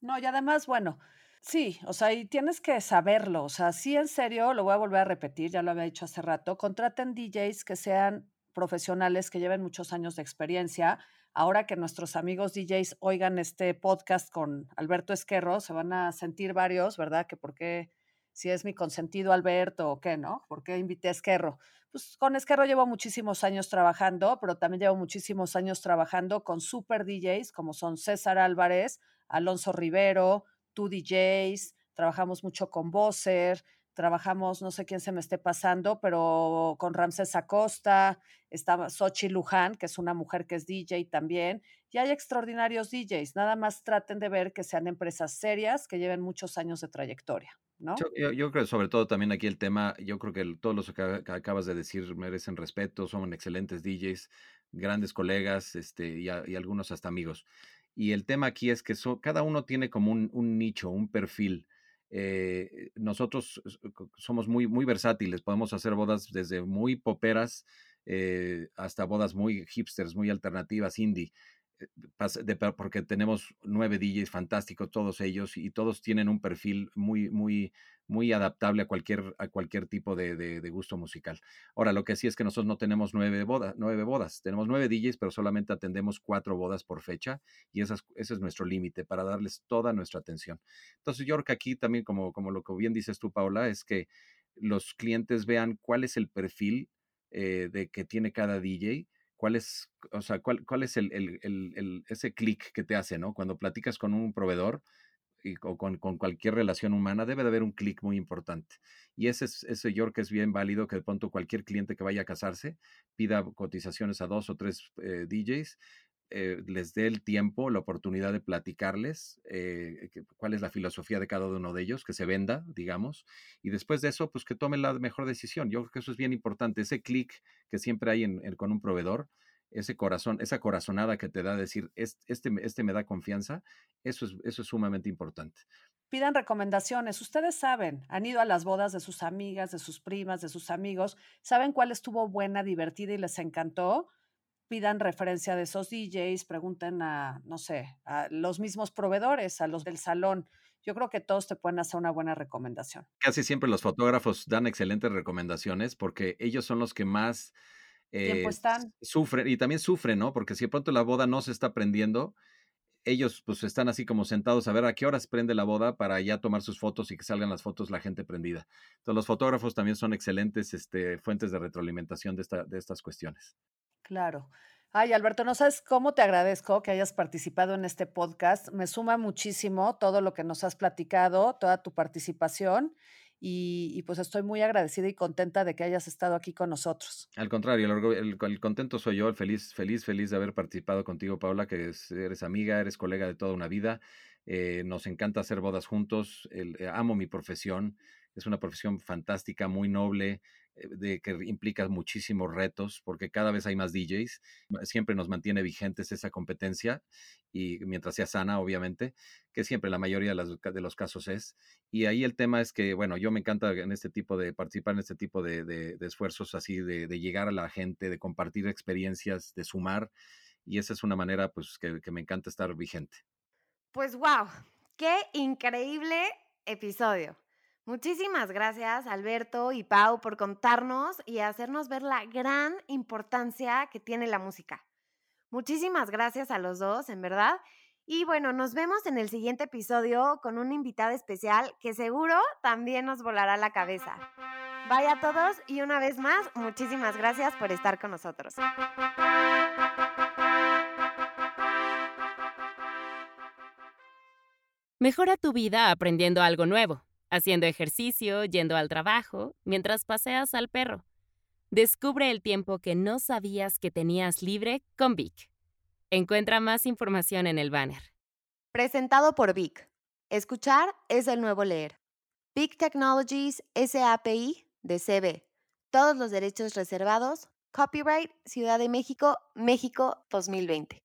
S3: No, y además, bueno, Sí, o sea, y tienes que saberlo. O sea, sí, en serio, lo voy a volver a repetir, ya lo había dicho hace rato. Contraten DJs que sean profesionales, que lleven muchos años de experiencia. Ahora que nuestros amigos DJs oigan este podcast con Alberto Esquerro, se van a sentir varios, ¿verdad? Que por qué, si es mi consentido Alberto o qué, ¿no? ¿Por qué invité a Esquerro? Pues con Esquerro llevo muchísimos años trabajando, pero también llevo muchísimos años trabajando con super DJs como son César Álvarez, Alonso Rivero, tú DJs, trabajamos mucho con Bosser, trabajamos, no sé quién se me esté pasando, pero con Ramses Acosta, está Sochi Luján, que es una mujer que es DJ también, y hay extraordinarios DJs, nada más traten de ver que sean empresas serias, que lleven muchos años de trayectoria. ¿No?
S4: Yo, yo, creo sobre todo también aquí el tema, yo creo que todos los que acabas de decir merecen respeto, son excelentes DJs, grandes colegas este, y, y algunos hasta amigos. Y el tema aquí es que cada uno tiene como un, nicho, un perfil. Eh, nosotros somos muy, muy versátiles, podemos hacer bodas desde muy poperas eh, hasta bodas muy hipsters, muy alternativas, indie porque tenemos nueve DJs fantásticos, todos ellos, y todos tienen un perfil muy, muy, muy adaptable a cualquier, a cualquier tipo de, de, gusto musical. Ahora, lo que sí es que nosotros no tenemos nueve bodas, nueve bodas, tenemos nueve DJs, pero solamente atendemos cuatro bodas por fecha, y ese es nuestro límite para darles toda nuestra atención. Entonces, yo creo que aquí también, como, como lo que bien dices tú, Paula, es que los clientes vean cuál es el perfil eh, de que tiene cada DJ cuál es, o sea, cuál, cuál es el, el, el, ese clic que te hace, ¿no? Cuando platicas con un proveedor y, o con, con, cualquier relación humana, debe de haber un clic muy importante. Y ese, es, ese que es bien válido que de pronto cualquier cliente que vaya a casarse pida cotizaciones a dos o tres eh, DJs eh, les dé el tiempo, la oportunidad de platicarles eh, cuál es la filosofía de cada uno de ellos, que se venda, digamos, y después de eso, pues que tome la mejor decisión. Yo creo que eso es bien importante, ese clic que siempre hay con un proveedor, ese corazón, esa corazonada que te da decir, este, este me da confianza, eso es, eso es sumamente importante.
S3: Pidan recomendaciones. Ustedes saben, han ido a las bodas de sus amigas, de sus primas, de sus amigos, saben cuál estuvo buena, divertida y les encantó pidan referencia de esos DJs, pregunten a, no sé, a los mismos proveedores, a los del salón. Yo creo que todos te pueden hacer una buena recomendación.
S4: Casi siempre los fotógrafos dan excelentes recomendaciones porque ellos son los que más
S3: eh,
S4: sufren y también sufren, ¿no? Porque si de pronto la boda no se está prendiendo, ellos pues están así como sentados a ver a qué horas prende la boda para ya tomar sus fotos y que salgan las fotos la gente prendida. Entonces los fotógrafos también son excelentes este, fuentes de retroalimentación de, esta, de estas cuestiones.
S3: Claro. Ay, Alberto, no sabes cómo te agradezco que hayas participado en este podcast. Me suma muchísimo todo lo que nos has platicado, toda tu participación. Y, pues estoy muy agradecida y contenta de que hayas estado aquí con nosotros.
S4: Al contrario, el, contento soy yo, el feliz, feliz, feliz de haber participado contigo, Paula, que eres amiga, eres colega de toda una vida eh, nos encanta hacer bodas juntos, eh, amo mi profesión, es una profesión fantástica, muy noble, de que implica muchísimos retos, porque cada vez hay más DJs, siempre nos mantiene vigentes esa competencia, y mientras sea sana, obviamente, que siempre la mayoría de, los casos es. Y ahí el tema es que, bueno, yo me encanta en este tipo de, participar en este tipo de, esfuerzos así, de, llegar a la gente, de compartir experiencias, de sumar, y esa es una manera, pues, que, que me encanta estar vigente.
S1: Pues, wow, qué increíble episodio. Muchísimas gracias, Alberto y Pau, por contarnos y hacernos ver la gran importancia que tiene la música. Muchísimas gracias a los dos, en verdad. Y bueno, nos vemos en el siguiente episodio con una invitada especial que seguro también nos volará la cabeza. Vaya a todos y una vez más, muchísimas gracias por estar con nosotros.
S2: Mejora tu vida aprendiendo algo nuevo haciendo ejercicio, yendo al trabajo, mientras paseas al perro. Descubre el tiempo que no sabías que tenías libre con Vic. Encuentra más información en el banner.
S1: Presentado por Vic. Escuchar es el nuevo leer. Vic Technologies SAPI de CB. Todos los derechos reservados. Copyright Ciudad de México, México 2020.